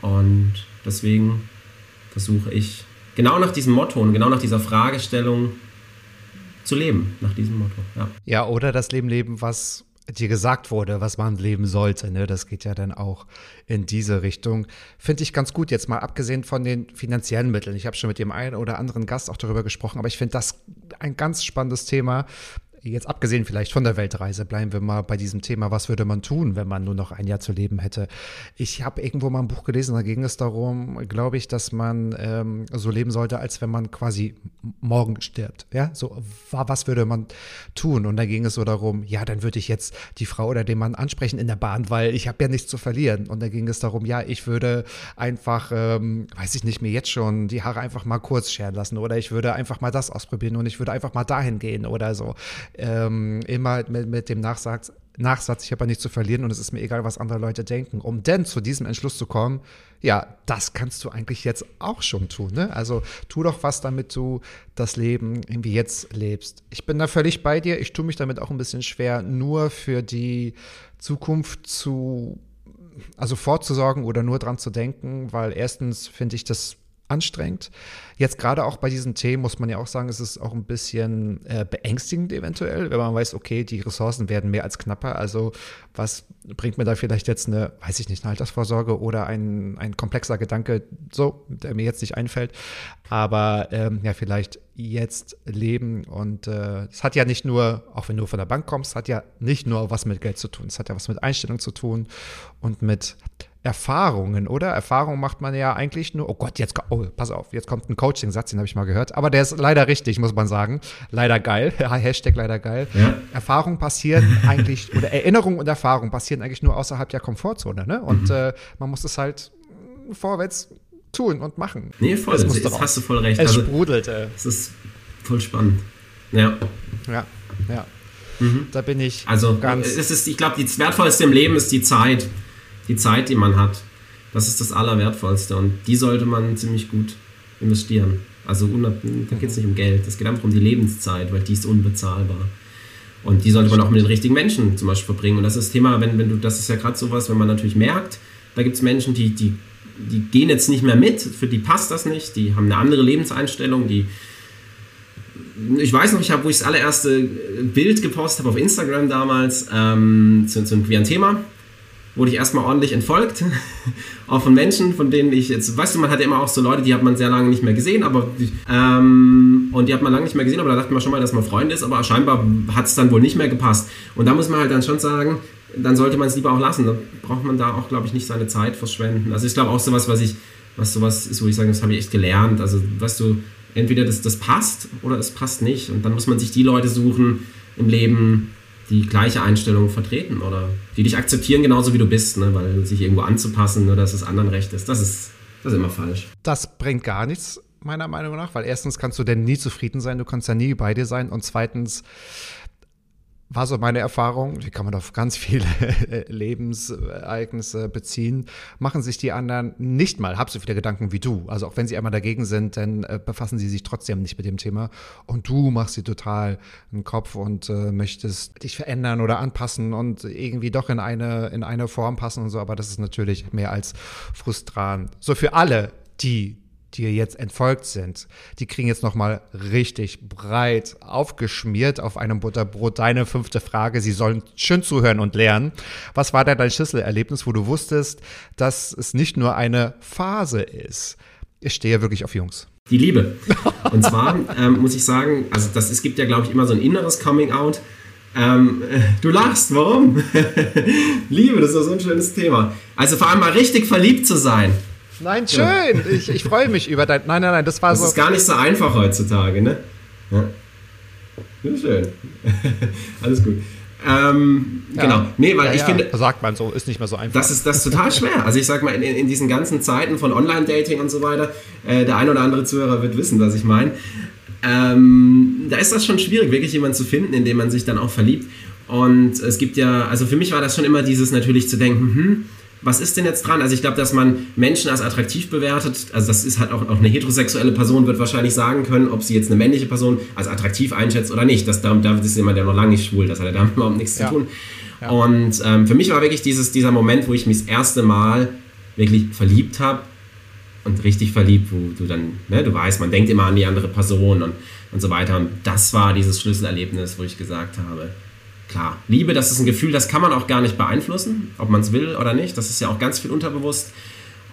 Und deswegen versuche ich genau nach diesem Motto und genau nach dieser Fragestellung zu leben, nach diesem Motto. Ja, ja oder das Leben leben, was dir gesagt wurde, was man leben sollte. Ne? Das geht ja dann auch in diese Richtung. Finde ich ganz gut, jetzt mal abgesehen von den finanziellen Mitteln. Ich habe schon mit dem einen oder anderen Gast auch darüber gesprochen, aber ich finde das ein ganz spannendes Thema, jetzt abgesehen vielleicht von der Weltreise, bleiben wir mal bei diesem Thema, was würde man tun, wenn man nur noch ein Jahr zu leben hätte. Ich habe irgendwo mal ein Buch gelesen, da ging es darum, glaube ich, dass man ähm, so leben sollte, als wenn man quasi morgen stirbt. Ja, so was würde man tun? Und da ging es so darum, ja, dann würde ich jetzt die Frau oder den Mann ansprechen in der Bahn, weil ich habe ja nichts zu verlieren. Und da ging es darum, ja, ich würde einfach, ähm, weiß ich nicht, mir jetzt schon die Haare einfach mal kurz scheren lassen oder ich würde einfach mal das ausprobieren und ich würde einfach mal dahin gehen oder so ähm, immer mit, mit dem Nachsatz, Nachsatz, ich habe nichts zu verlieren und es ist mir egal, was andere Leute denken. Um denn zu diesem Entschluss zu kommen, ja, das kannst du eigentlich jetzt auch schon tun. Ne? Also tu doch was, damit du das Leben irgendwie jetzt lebst. Ich bin da völlig bei dir. Ich tue mich damit auch ein bisschen schwer, nur für die Zukunft zu, also vorzusorgen oder nur dran zu denken, weil erstens finde ich das anstrengend. Jetzt gerade auch bei diesen Themen muss man ja auch sagen, es ist auch ein bisschen äh, beängstigend eventuell, wenn man weiß, okay, die Ressourcen werden mehr als knapper. Also was bringt mir da vielleicht jetzt eine, weiß ich nicht, eine Altersvorsorge oder ein, ein komplexer Gedanke, so, der mir jetzt nicht einfällt. Aber ähm, ja, vielleicht jetzt leben. Und äh, es hat ja nicht nur, auch wenn du von der Bank kommst, hat ja nicht nur was mit Geld zu tun. Es hat ja was mit Einstellung zu tun und mit Erfahrungen, oder? Erfahrung macht man ja eigentlich nur. Oh Gott, jetzt oh, pass auf, jetzt kommt ein Coaching-Satz, den habe ich mal gehört. Aber der ist leider richtig, muss man sagen. Leider geil. Hashtag leider geil. Ja. Erfahrung passiert eigentlich, oder Erinnerung und Erfahrung passieren eigentlich nur außerhalb der Komfortzone, ne? Und mhm. äh, man muss es halt vorwärts tun und machen. Nee, voll. Das jetzt hast du voll recht. Es also, sprudelte. Es ist voll spannend. Ja. Ja, ja. Mhm. Da bin ich also, ganz. Es ist, ich glaube, das Wertvollste im Leben ist die Zeit. Die Zeit, die man hat. Das ist das Allerwertvollste und die sollte man ziemlich gut investieren. Also da geht es nicht um Geld, es geht einfach um die Lebenszeit, weil die ist unbezahlbar. Und die sollte man auch mit den richtigen Menschen zum Beispiel verbringen. Und das ist das Thema, wenn, wenn du, das ist ja gerade sowas, wenn man natürlich merkt, da gibt es Menschen, die, die, die gehen jetzt nicht mehr mit, für die passt das nicht, die haben eine andere Lebenseinstellung, die ich weiß noch, ich habe, wo ich das allererste Bild gepostet habe auf Instagram damals ähm, zu, zu einem queeren Thema, wurde ich erstmal ordentlich entfolgt. auch von Menschen, von denen ich jetzt, weißt du, man hat ja immer auch so Leute, die hat man sehr lange nicht mehr gesehen, aber ähm, und die hat man lange nicht mehr gesehen, aber da dachte man schon mal, dass man Freund ist, aber scheinbar hat es dann wohl nicht mehr gepasst. Und da muss man halt dann schon sagen, dann sollte man es lieber auch lassen. Dann braucht man da auch, glaube ich, nicht seine Zeit verschwenden. Also ich glaube auch sowas, was ich, was sowas ist, wo ich sage, das habe ich echt gelernt. Also, weißt du, entweder das, das passt oder es passt nicht. Und dann muss man sich die Leute suchen im Leben, die gleiche Einstellung vertreten oder die dich akzeptieren, genauso wie du bist, ne? weil sich irgendwo anzupassen, nur dass es anderen recht ist, das ist, das ist immer falsch. Das bringt gar nichts, meiner Meinung nach, weil erstens kannst du denn nie zufrieden sein, du kannst ja nie bei dir sein und zweitens war so meine Erfahrung, die kann man auf ganz viele Lebensereignisse beziehen, machen sich die anderen nicht mal halb so viele Gedanken wie du. Also auch wenn sie einmal dagegen sind, dann äh, befassen sie sich trotzdem nicht mit dem Thema. Und du machst sie total einen Kopf und äh, möchtest dich verändern oder anpassen und irgendwie doch in eine, in eine Form passen und so. Aber das ist natürlich mehr als frustrant. So für alle, die die jetzt entfolgt sind, die kriegen jetzt nochmal richtig breit aufgeschmiert auf einem Butterbrot deine fünfte Frage. Sie sollen schön zuhören und lernen. Was war denn dein Schlüsselerlebnis, wo du wusstest, dass es nicht nur eine Phase ist? Ich stehe wirklich auf Jungs. Die Liebe. Und zwar ähm, muss ich sagen, also das, es gibt ja, glaube ich, immer so ein inneres Coming-out. Ähm, du lachst, warum? Liebe, das ist so ein schönes Thema. Also vor allem mal richtig verliebt zu sein. Nein, schön. Ja. Ich, ich freue mich über dein. Nein, nein, nein, das war das so. Das ist gar nicht so einfach heutzutage, ne? Ja. ja schön. Alles gut. Ähm, ja. Genau. Nee, weil ja, ich finde. Sagt man so, ist nicht mehr so einfach. Das ist, das ist total schwer. Also ich sag mal, in, in diesen ganzen Zeiten von Online-Dating und so weiter, äh, der ein oder andere Zuhörer wird wissen, was ich meine. Ähm, da ist das schon schwierig, wirklich jemanden zu finden, in den man sich dann auch verliebt. Und es gibt ja, also für mich war das schon immer dieses natürlich zu denken, hm, was ist denn jetzt dran? Also ich glaube, dass man Menschen als attraktiv bewertet, also das ist halt auch, auch eine heterosexuelle Person wird wahrscheinlich sagen können, ob sie jetzt eine männliche Person als attraktiv einschätzt oder nicht. Das, da, da ist jemand, der noch lange nicht schwul, das hat ja damit überhaupt nichts ja. zu tun. Ja. Und ähm, für mich war wirklich dieses, dieser Moment, wo ich mich das erste Mal wirklich verliebt habe und richtig verliebt, wo du dann, ne, du weißt, man denkt immer an die andere Person und, und so weiter. Und das war dieses Schlüsselerlebnis, wo ich gesagt habe, klar, Liebe, das ist ein Gefühl, das kann man auch gar nicht beeinflussen, ob man es will oder nicht. Das ist ja auch ganz viel unterbewusst.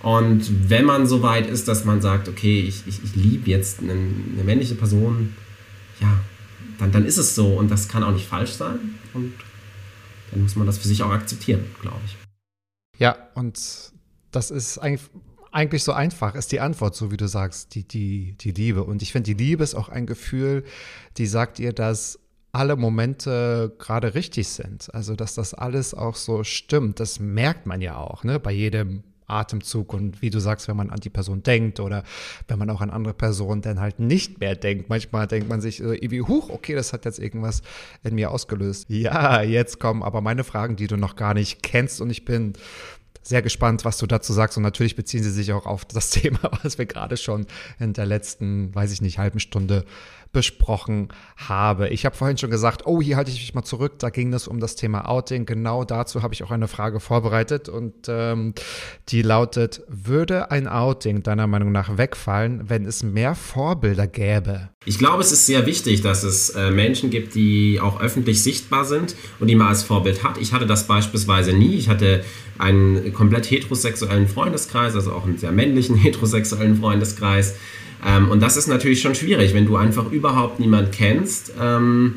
Und wenn man so weit ist, dass man sagt, okay, ich, ich, ich liebe jetzt eine, eine, männliche Person, ja, dann, dann ist es so und das kann auch nicht falsch sein. Und dann muss man das für sich auch akzeptieren, glaube ich. Ja, und das ist eigentlich, eigentlich so einfach, ist die Antwort, so wie du sagst, die, die, die Liebe. Und ich finde, die Liebe ist auch ein Gefühl, die sagt ihr, dass alle Momente gerade richtig sind. Also, dass das alles auch so stimmt, das merkt man ja auch, ne, bei jedem Atemzug und wie du sagst, wenn man an die Person denkt oder wenn man auch an andere Personen dann halt nicht mehr denkt. Manchmal denkt man sich irgendwie, huch, okay, das hat jetzt irgendwas in mir ausgelöst. Ja, jetzt kommen aber meine Fragen, die du noch gar nicht kennst und ich bin sehr gespannt, was du dazu sagst. Und natürlich beziehen sie sich auch auf das Thema, was wir gerade schon in der letzten, weiß ich nicht, halben Stunde besprochen habe. Ich habe vorhin schon gesagt, oh, hier halte ich mich mal zurück. Da ging es um das Thema Outing. Genau dazu habe ich auch eine Frage vorbereitet und ähm, die lautet: Würde ein Outing deiner Meinung nach wegfallen, wenn es mehr Vorbilder gäbe? Ich glaube, es ist sehr wichtig, dass es äh, Menschen gibt, die auch öffentlich sichtbar sind und die man als Vorbild hat. Ich hatte das beispielsweise nie. Ich hatte einen komplett heterosexuellen Freundeskreis, also auch einen sehr männlichen heterosexuellen Freundeskreis. Ähm, und das ist natürlich schon schwierig, wenn du einfach überhaupt niemand kennst ähm,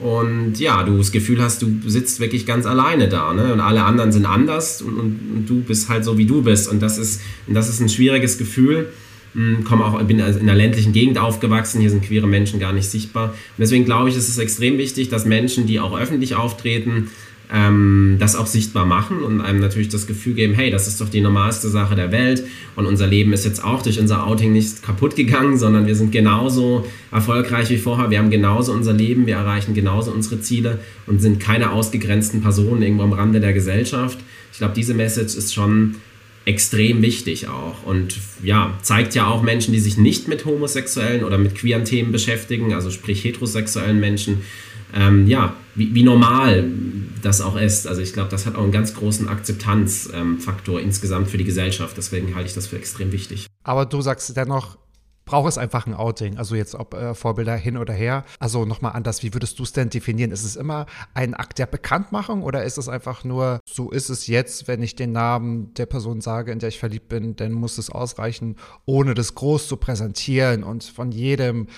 Und ja, du das Gefühl hast, du sitzt wirklich ganz alleine da, ne? Und alle anderen sind anders und, und, und du bist halt so, wie du bist. Und das ist, und das ist ein schwieriges Gefühl. Hm, komme auch, bin in einer ländlichen Gegend aufgewachsen, hier sind queere Menschen gar nicht sichtbar. Und deswegen glaube ich, es ist extrem wichtig, dass Menschen, die auch öffentlich auftreten, ähm, das auch sichtbar machen und einem natürlich das Gefühl geben, hey, das ist doch die normalste Sache der Welt und unser Leben ist jetzt auch durch unser Outing nicht kaputt gegangen, sondern wir sind genauso erfolgreich wie vorher, wir haben genauso unser Leben, wir erreichen genauso unsere Ziele und sind keine ausgegrenzten Personen irgendwo am Rande der Gesellschaft. Ich glaube, diese Message ist schon extrem wichtig auch und ja, zeigt ja auch Menschen, die sich nicht mit homosexuellen oder mit queeren Themen beschäftigen, also sprich heterosexuellen Menschen, ähm, ja, wie, wie, normal das auch ist. Also ich glaube, das hat auch einen ganz großen Akzeptanzfaktor ähm, insgesamt für die Gesellschaft. Deswegen halte ich das für extrem wichtig. Aber du sagst dennoch, braucht es einfach ein Outing. Also jetzt ob äh, Vorbilder hin oder her. Also nochmal anders, wie würdest du es denn definieren? Ist es immer ein Akt der Bekanntmachung oder ist es einfach nur, so ist es jetzt, wenn ich den Namen der Person sage, in der ich verliebt bin, dann muss es ausreichen, ohne das groß zu präsentieren und von jedem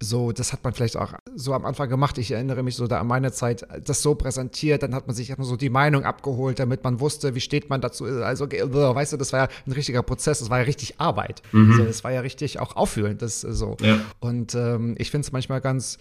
so, das hat man vielleicht auch so am Anfang gemacht. Ich erinnere mich so da an meine Zeit, das so präsentiert, dann hat man sich erstmal so die Meinung abgeholt, damit man wusste, wie steht man dazu. Also, weißt du, das war ja ein richtiger Prozess, das war ja richtig Arbeit. Mhm. Also, das war ja richtig auch auffühlend, das so. Ja. Und ähm, ich finde es manchmal ganz,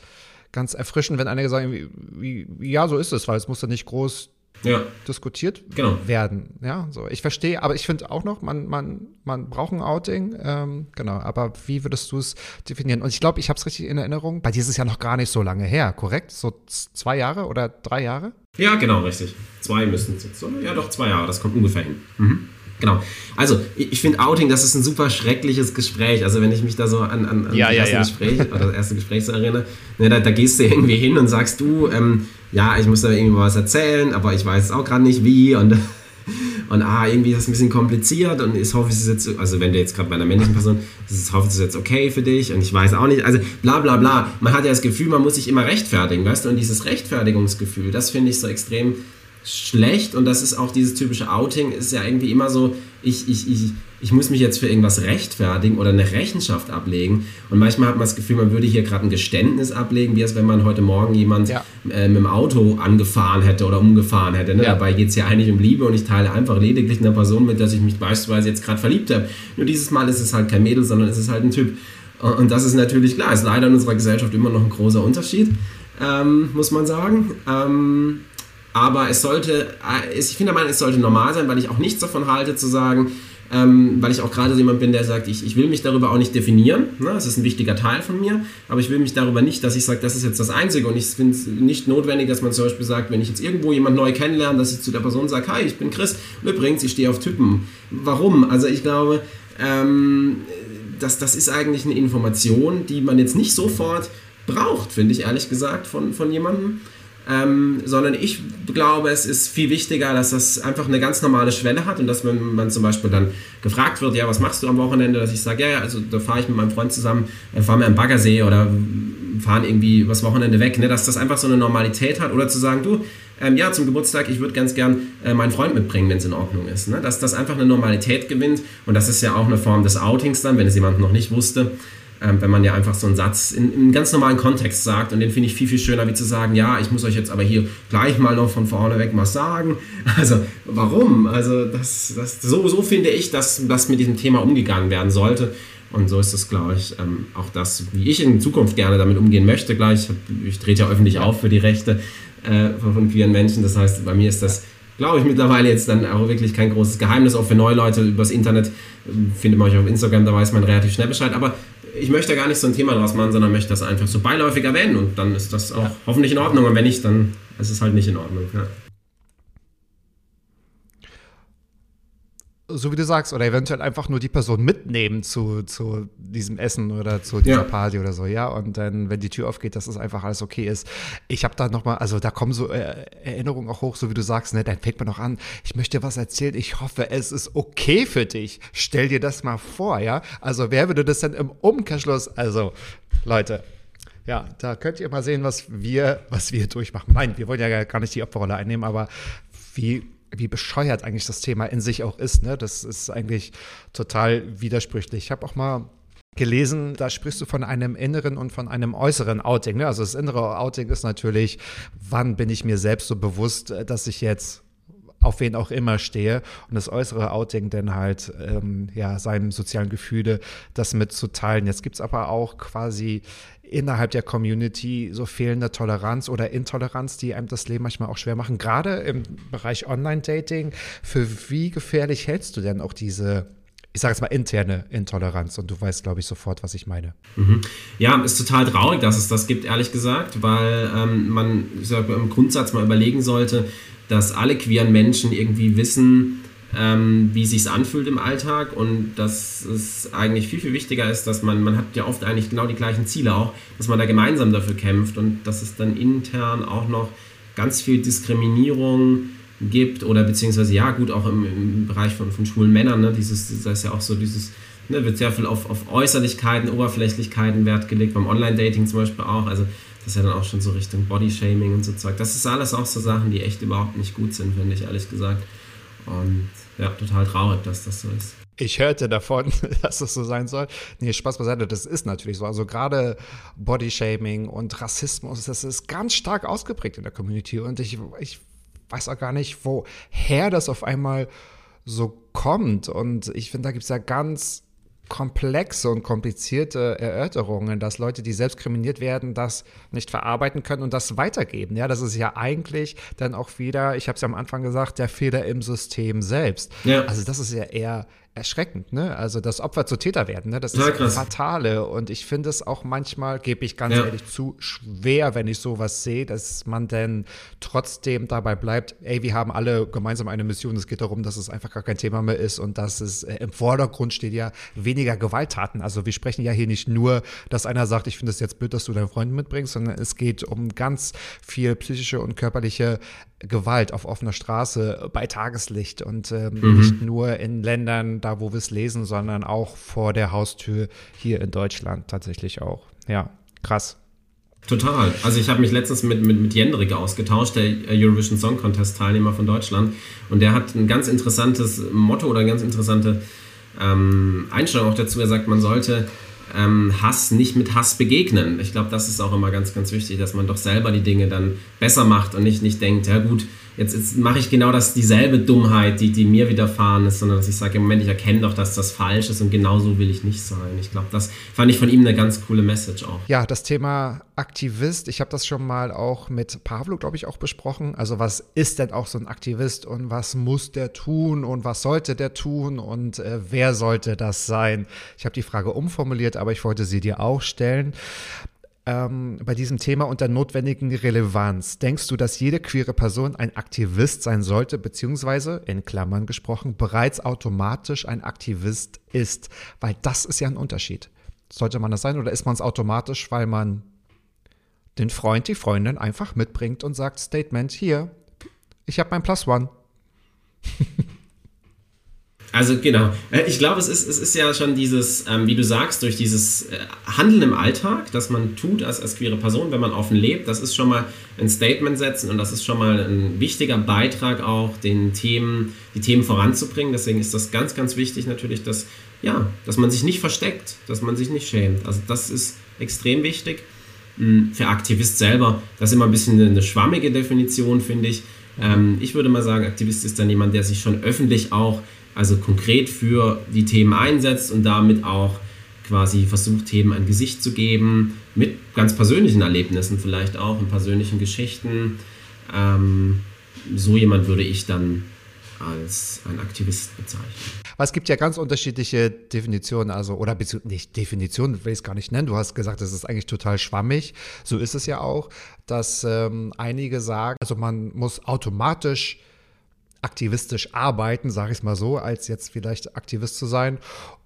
ganz erfrischend, wenn einige sagen, wie, wie, ja, so ist es, weil es musste nicht groß ja. diskutiert genau. werden. Ja, so. Ich verstehe, aber ich finde auch noch, man, man, man braucht ein Outing. Ähm, genau, aber wie würdest du es definieren? Und ich glaube, ich habe es richtig in Erinnerung. Bei dir ist es ja noch gar nicht so lange her, korrekt? So zwei Jahre oder drei Jahre? Ja, genau, richtig. Zwei müssen es jetzt. Ja, doch, zwei Jahre, das kommt ungefähr hin. Mhm. Genau. Also, ich finde Outing, das ist ein super schreckliches Gespräch. Also, wenn ich mich da so an, an, an ja, das erste ja. Gespräch oder das erste Gespräch so erinnere, ne, da, da, gehst du irgendwie hin und sagst du, ähm, ja, ich muss da irgendwie was erzählen, aber ich weiß auch gerade nicht wie und, und ah, irgendwie ist das ein bisschen kompliziert und ich hoffe, es ist jetzt, also wenn du jetzt gerade bei einer männlichen Person, ich hoffe, es ist jetzt okay für dich und ich weiß auch nicht, also bla bla bla. Man hat ja das Gefühl, man muss sich immer rechtfertigen, weißt du, und dieses Rechtfertigungsgefühl, das finde ich so extrem schlecht und das ist auch dieses typische Outing, ist ja irgendwie immer so, ich, ich, ich, ich muss mich jetzt für irgendwas rechtfertigen oder eine Rechenschaft ablegen. Und manchmal hat man das Gefühl, man würde hier gerade ein Geständnis ablegen, wie es, wenn man heute Morgen jemand ja. äh, mit dem Auto angefahren hätte oder umgefahren hätte. Ne? Ja. Dabei geht es ja eigentlich um Liebe und ich teile einfach lediglich einer Person mit, dass ich mich beispielsweise jetzt gerade verliebt habe. Nur dieses Mal ist es halt kein Mädel, sondern es ist halt ein Typ. Und das ist natürlich klar, ist leider in unserer Gesellschaft immer noch ein großer Unterschied, ähm, muss man sagen. Ähm, aber es sollte, äh, ich finde, es sollte normal sein, weil ich auch nichts davon halte zu sagen, ähm, weil ich auch gerade so jemand bin, der sagt, ich, ich will mich darüber auch nicht definieren. Ne? Das ist ein wichtiger Teil von mir, aber ich will mich darüber nicht, dass ich sage, das ist jetzt das Einzige. Und ich finde es nicht notwendig, dass man zum Beispiel sagt, wenn ich jetzt irgendwo jemand neu kennenlerne, dass ich zu der Person sage, hi, ich bin Chris. Und übrigens, ich stehe auf Typen. Warum? Also ich glaube, ähm, das, das ist eigentlich eine Information, die man jetzt nicht sofort braucht, finde ich ehrlich gesagt, von, von jemandem. Ähm, sondern ich glaube, es ist viel wichtiger, dass das einfach eine ganz normale Schwelle hat und dass wenn man zum Beispiel dann gefragt wird, ja, was machst du am Wochenende, dass ich sage, ja, also da fahre ich mit meinem Freund zusammen, äh, fahren wir am Baggersee oder fahren irgendwie übers Wochenende weg, ne, dass das einfach so eine Normalität hat oder zu sagen, du, ähm, ja, zum Geburtstag, ich würde ganz gern äh, meinen Freund mitbringen, wenn es in Ordnung ist. Ne? Dass das einfach eine Normalität gewinnt und das ist ja auch eine Form des Outings dann, wenn es jemand noch nicht wusste, ähm, wenn man ja einfach so einen Satz in, in einem ganz normalen Kontext sagt. Und den finde ich viel, viel schöner, wie zu sagen, ja, ich muss euch jetzt aber hier gleich mal noch von vorne weg was sagen. Also, warum? Also, das, das, so, so finde ich, dass, dass mit diesem Thema umgegangen werden sollte. Und so ist es, glaube ich, ähm, auch das, wie ich in Zukunft gerne damit umgehen möchte. Gleich, ich trete ja öffentlich auf für die Rechte äh, von queeren Menschen. Das heißt, bei mir ist das, glaube ich, mittlerweile jetzt dann auch wirklich kein großes Geheimnis. Auch für neue Leute übers Internet ähm, findet man euch auf Instagram, da weiß man relativ schnell Bescheid. Aber ich möchte gar nicht so ein Thema draus machen, sondern möchte das einfach so beiläufig erwähnen und dann ist das auch ja. hoffentlich in Ordnung. Und wenn nicht, dann ist es halt nicht in Ordnung. Ja. So wie du sagst, oder eventuell einfach nur die Person mitnehmen zu, zu diesem Essen oder zu dieser ja. Party oder so, ja. Und dann, wenn die Tür aufgeht, dass es einfach alles okay ist. Ich habe da nochmal, also da kommen so äh, Erinnerungen auch hoch, so wie du sagst, ne, dann fängt man noch an, ich möchte was erzählen, ich hoffe, es ist okay für dich. Stell dir das mal vor, ja. Also wer würde das denn im Umkehrschluss, also Leute, ja, da könnt ihr mal sehen, was wir, was wir durchmachen. Nein, wir wollen ja gar nicht die Opferrolle einnehmen, aber wie wie bescheuert eigentlich das Thema in sich auch ist. Ne? Das ist eigentlich total widersprüchlich. Ich habe auch mal gelesen, da sprichst du von einem inneren und von einem äußeren Outing. Ne? Also das innere Outing ist natürlich, wann bin ich mir selbst so bewusst, äh, dass ich jetzt auf wen auch immer stehe und das äußere Outing dann halt ähm, ja seinen sozialen Gefühle das mitzuteilen. Jetzt gibt es aber auch quasi innerhalb der Community so fehlende Toleranz oder Intoleranz, die einem das Leben manchmal auch schwer machen. Gerade im Bereich Online-Dating, für wie gefährlich hältst du denn auch diese ich sage jetzt mal interne Intoleranz und du weißt, glaube ich, sofort, was ich meine. Mhm. Ja, ist total traurig, dass es das gibt, ehrlich gesagt, weil ähm, man sag, im Grundsatz mal überlegen sollte, dass alle queeren Menschen irgendwie wissen, ähm, wie sich anfühlt im Alltag und dass es eigentlich viel, viel wichtiger ist, dass man, man hat ja oft eigentlich genau die gleichen Ziele auch, dass man da gemeinsam dafür kämpft und dass es dann intern auch noch ganz viel Diskriminierung gibt oder beziehungsweise ja gut auch im, im Bereich von, von schwulen Männern, ne, dieses, das ist ja auch so dieses, ne, wird sehr viel auf, auf Äußerlichkeiten, Oberflächlichkeiten Wert gelegt, beim Online-Dating zum Beispiel auch, also das ist ja dann auch schon so Richtung Bodyshaming und so Zeug. Das ist alles auch so Sachen, die echt überhaupt nicht gut sind, finde ich ehrlich gesagt. Und ja, total traurig, dass das so ist. Ich hörte davon, dass das so sein soll. Nee, Spaß beiseite, das ist natürlich so. Also gerade Bodyshaming und Rassismus, das ist ganz stark ausgeprägt in der Community. Und ich, ich weiß auch gar nicht, woher das auf einmal so kommt. Und ich finde, da gibt es ja ganz komplexe und komplizierte Erörterungen, dass Leute, die selbst kriminiert werden, das nicht verarbeiten können und das weitergeben. Ja, das ist ja eigentlich dann auch wieder, ich habe es ja am Anfang gesagt, der Fehler im System selbst. Ja. Also das ist ja eher erschreckend, ne? Also das Opfer zu Täter werden, ne? Das ja, ist das Fatale. Und ich finde es auch manchmal, gebe ich ganz ja. ehrlich zu, schwer, wenn ich sowas sehe, dass man denn trotzdem dabei bleibt, ey, wir haben alle gemeinsam eine Mission. Es geht darum, dass es einfach gar kein Thema mehr ist und dass es äh, im Vordergrund steht ja weniger Gewalttaten. Also wir sprechen ja hier nicht nur, dass einer sagt, ich finde es jetzt blöd, dass du deinen Freund mitbringst, sondern es geht um ganz viel psychische und körperliche Gewalt auf offener Straße bei Tageslicht und ähm, mhm. nicht nur in Ländern, da wo wir es lesen, sondern auch vor der Haustür hier in Deutschland tatsächlich auch. Ja, krass. Total. Also ich habe mich letztens mit, mit, mit Jendrik ausgetauscht, der Eurovision Song Contest Teilnehmer von Deutschland. Und der hat ein ganz interessantes Motto oder eine ganz interessante ähm, Einstellung auch dazu. Er sagt, man sollte ähm, Hass nicht mit Hass begegnen. Ich glaube, das ist auch immer ganz, ganz wichtig, dass man doch selber die Dinge dann besser macht und nicht, nicht denkt, ja gut, jetzt, jetzt mache ich genau das, dieselbe Dummheit, die, die mir widerfahren ist, sondern dass ich sage, im Moment, ich erkenne doch, dass das falsch ist und genau so will ich nicht sein. Ich glaube, das fand ich von ihm eine ganz coole Message auch. Ja, das Thema Aktivist, ich habe das schon mal auch mit Pavlo, glaube ich, auch besprochen. Also was ist denn auch so ein Aktivist und was muss der tun und was sollte der tun und äh, wer sollte das sein? Ich habe die Frage umformuliert, aber ich wollte sie dir auch stellen ähm, bei diesem Thema und der notwendigen Relevanz. Denkst du, dass jede queere Person ein Aktivist sein sollte, beziehungsweise, in Klammern gesprochen, bereits automatisch ein Aktivist ist? Weil das ist ja ein Unterschied. Sollte man das sein oder ist man es automatisch, weil man den Freund, die Freundin einfach mitbringt und sagt, Statement, hier, ich habe mein Plus One. Also genau. Äh, ich glaube, es ist, es ist ja schon dieses, ähm, wie du sagst, durch dieses äh, Handeln im Alltag, das man tut als, als queere Person, wenn man offen lebt, das ist schon mal ein Statement setzen und das ist schon mal ein wichtiger Beitrag auch, den Themen, die Themen voranzubringen. Deswegen ist das ganz, ganz wichtig natürlich, dass, ja, dass man sich nicht versteckt, dass man sich nicht schämt. Also das ist extrem wichtig. Hm, für Aktivist selber, das ist immer ein bisschen eine schwammige Definition, finde ich. Ähm, ich würde mal sagen, Aktivist ist dann jemand, der sich schon öffentlich auch also konkret für die Themen einsetzt und damit auch quasi versucht, Themen ein Gesicht zu geben, mit ganz persönlichen Erlebnissen vielleicht auch, in persönlichen Geschichten. Ähm, so jemand würde ich dann als ein Aktivist bezeichnen. Es gibt ja ganz unterschiedliche Definitionen, also oder nicht Definitionen, will ich es gar nicht nennen. Du hast gesagt, das ist eigentlich total schwammig. So ist es ja auch, dass ähm, einige sagen, also man muss automatisch aktivistisch arbeiten, sage ich es mal so, als jetzt vielleicht Aktivist zu sein.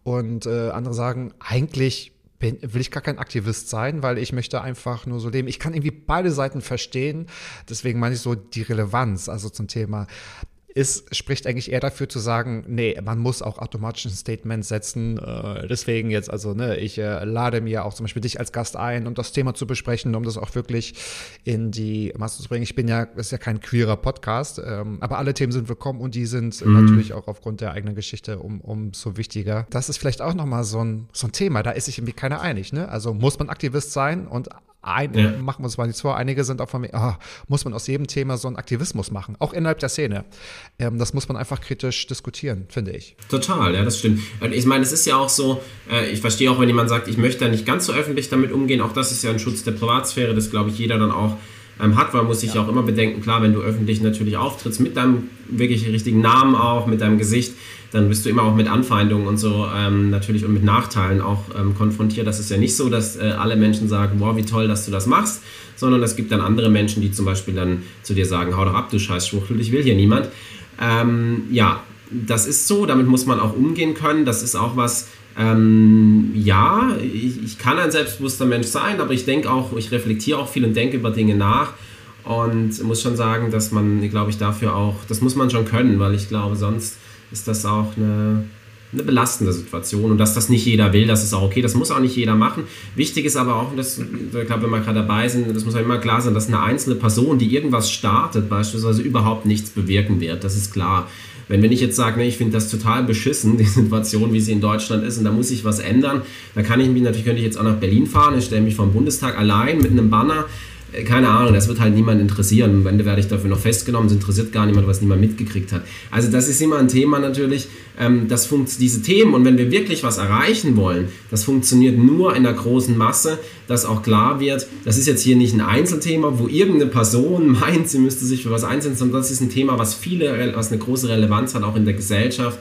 Und äh, andere sagen, eigentlich bin, will ich gar kein Aktivist sein, weil ich möchte einfach nur so leben. Ich kann irgendwie beide Seiten verstehen. Deswegen meine ich so die Relevanz, also zum Thema ist, spricht eigentlich eher dafür zu sagen, nee, man muss auch automatisch ein Statement setzen. Äh, deswegen jetzt, also, ne, ich äh, lade mir auch zum Beispiel dich als Gast ein, um das Thema zu besprechen, um das auch wirklich in die Masse zu bringen. Ich bin ja, das ist ja kein queerer Podcast, ähm, aber alle Themen sind willkommen und die sind mhm. natürlich auch aufgrund der eigenen Geschichte um, umso wichtiger. Das ist vielleicht auch nochmal so ein, so ein Thema, da ist sich irgendwie keiner einig, ne? Also muss man Aktivist sein und ein, ja. machen wir uns mal nichts vor, einige sind auch von mir, oh, muss man aus jedem Thema so einen Aktivismus machen, auch innerhalb der Szene. Ähm, das muss man einfach kritisch diskutieren, finde ich. Total, ja, das stimmt. Ich meine, es ist ja auch so, äh, ich verstehe auch, wenn jemand sagt, ich möchte da nicht ganz so öffentlich damit umgehen, auch das ist ja ein Schutz der Privatsphäre, das glaube ich jeder dann auch ähm, hat, weil muss sich ja. auch immer bedenken, klar, wenn du öffentlich natürlich auftrittst, mit deinem wirklich richtigen Namen auch, mit deinem Gesicht, dann bist du immer auch mit Anfeindungen und so ähm, natürlich und mit Nachteilen auch ähm, konfrontiert. Das ist ja nicht so, dass äh, alle Menschen sagen, wow, wie toll, dass du das machst, sondern es gibt dann andere Menschen, die zum Beispiel dann zu dir sagen, hau doch ab, du scheiß Schwuchtel, ich will hier niemand. Ähm, ja, das ist so, damit muss man auch umgehen können. Das ist auch was, ähm, ja, ich, ich, kann ein selbstbewusster Mensch sein, aber ich denke auch, ich reflektiere auch viel und denke über Dinge nach und muss schon sagen, dass man, glaube ich, dafür auch, das muss man schon können, weil ich glaube, sonst ist das auch eine, eine belastende Situation und dass das nicht jeder will, das ist auch okay, das muss auch nicht jeder machen. Wichtig ist aber auch, dass, ich glaube, wenn wir gerade dabei sind, das muss auch immer klar sein, dass eine einzelne Person, die irgendwas startet, beispielsweise überhaupt nichts bewirken wird, das ist klar. Wenn, wenn ich jetzt sage, ne, ich finde das total beschissen, die Situation, wie sie in Deutschland ist, und da muss ich was ändern, dann kann ich mich, natürlich könnte ich jetzt auch nach Berlin fahren, ich stelle mich vom Bundestag allein mit einem Banner, keine Ahnung, das wird halt niemand interessieren. Am Ende werde ich dafür noch festgenommen, es interessiert gar niemand, was niemand mitgekriegt hat. Also das ist immer ein Thema natürlich, ähm, das diese Themen und wenn wir wirklich was erreichen wollen, das funktioniert nur in der großen Masse, dass auch klar wird, das ist jetzt hier nicht ein Einzelthema, wo irgendeine Person meint, sie müsste sich für was einsetzen, sondern das ist ein Thema, was viele, was eine große Relevanz hat, auch in der Gesellschaft.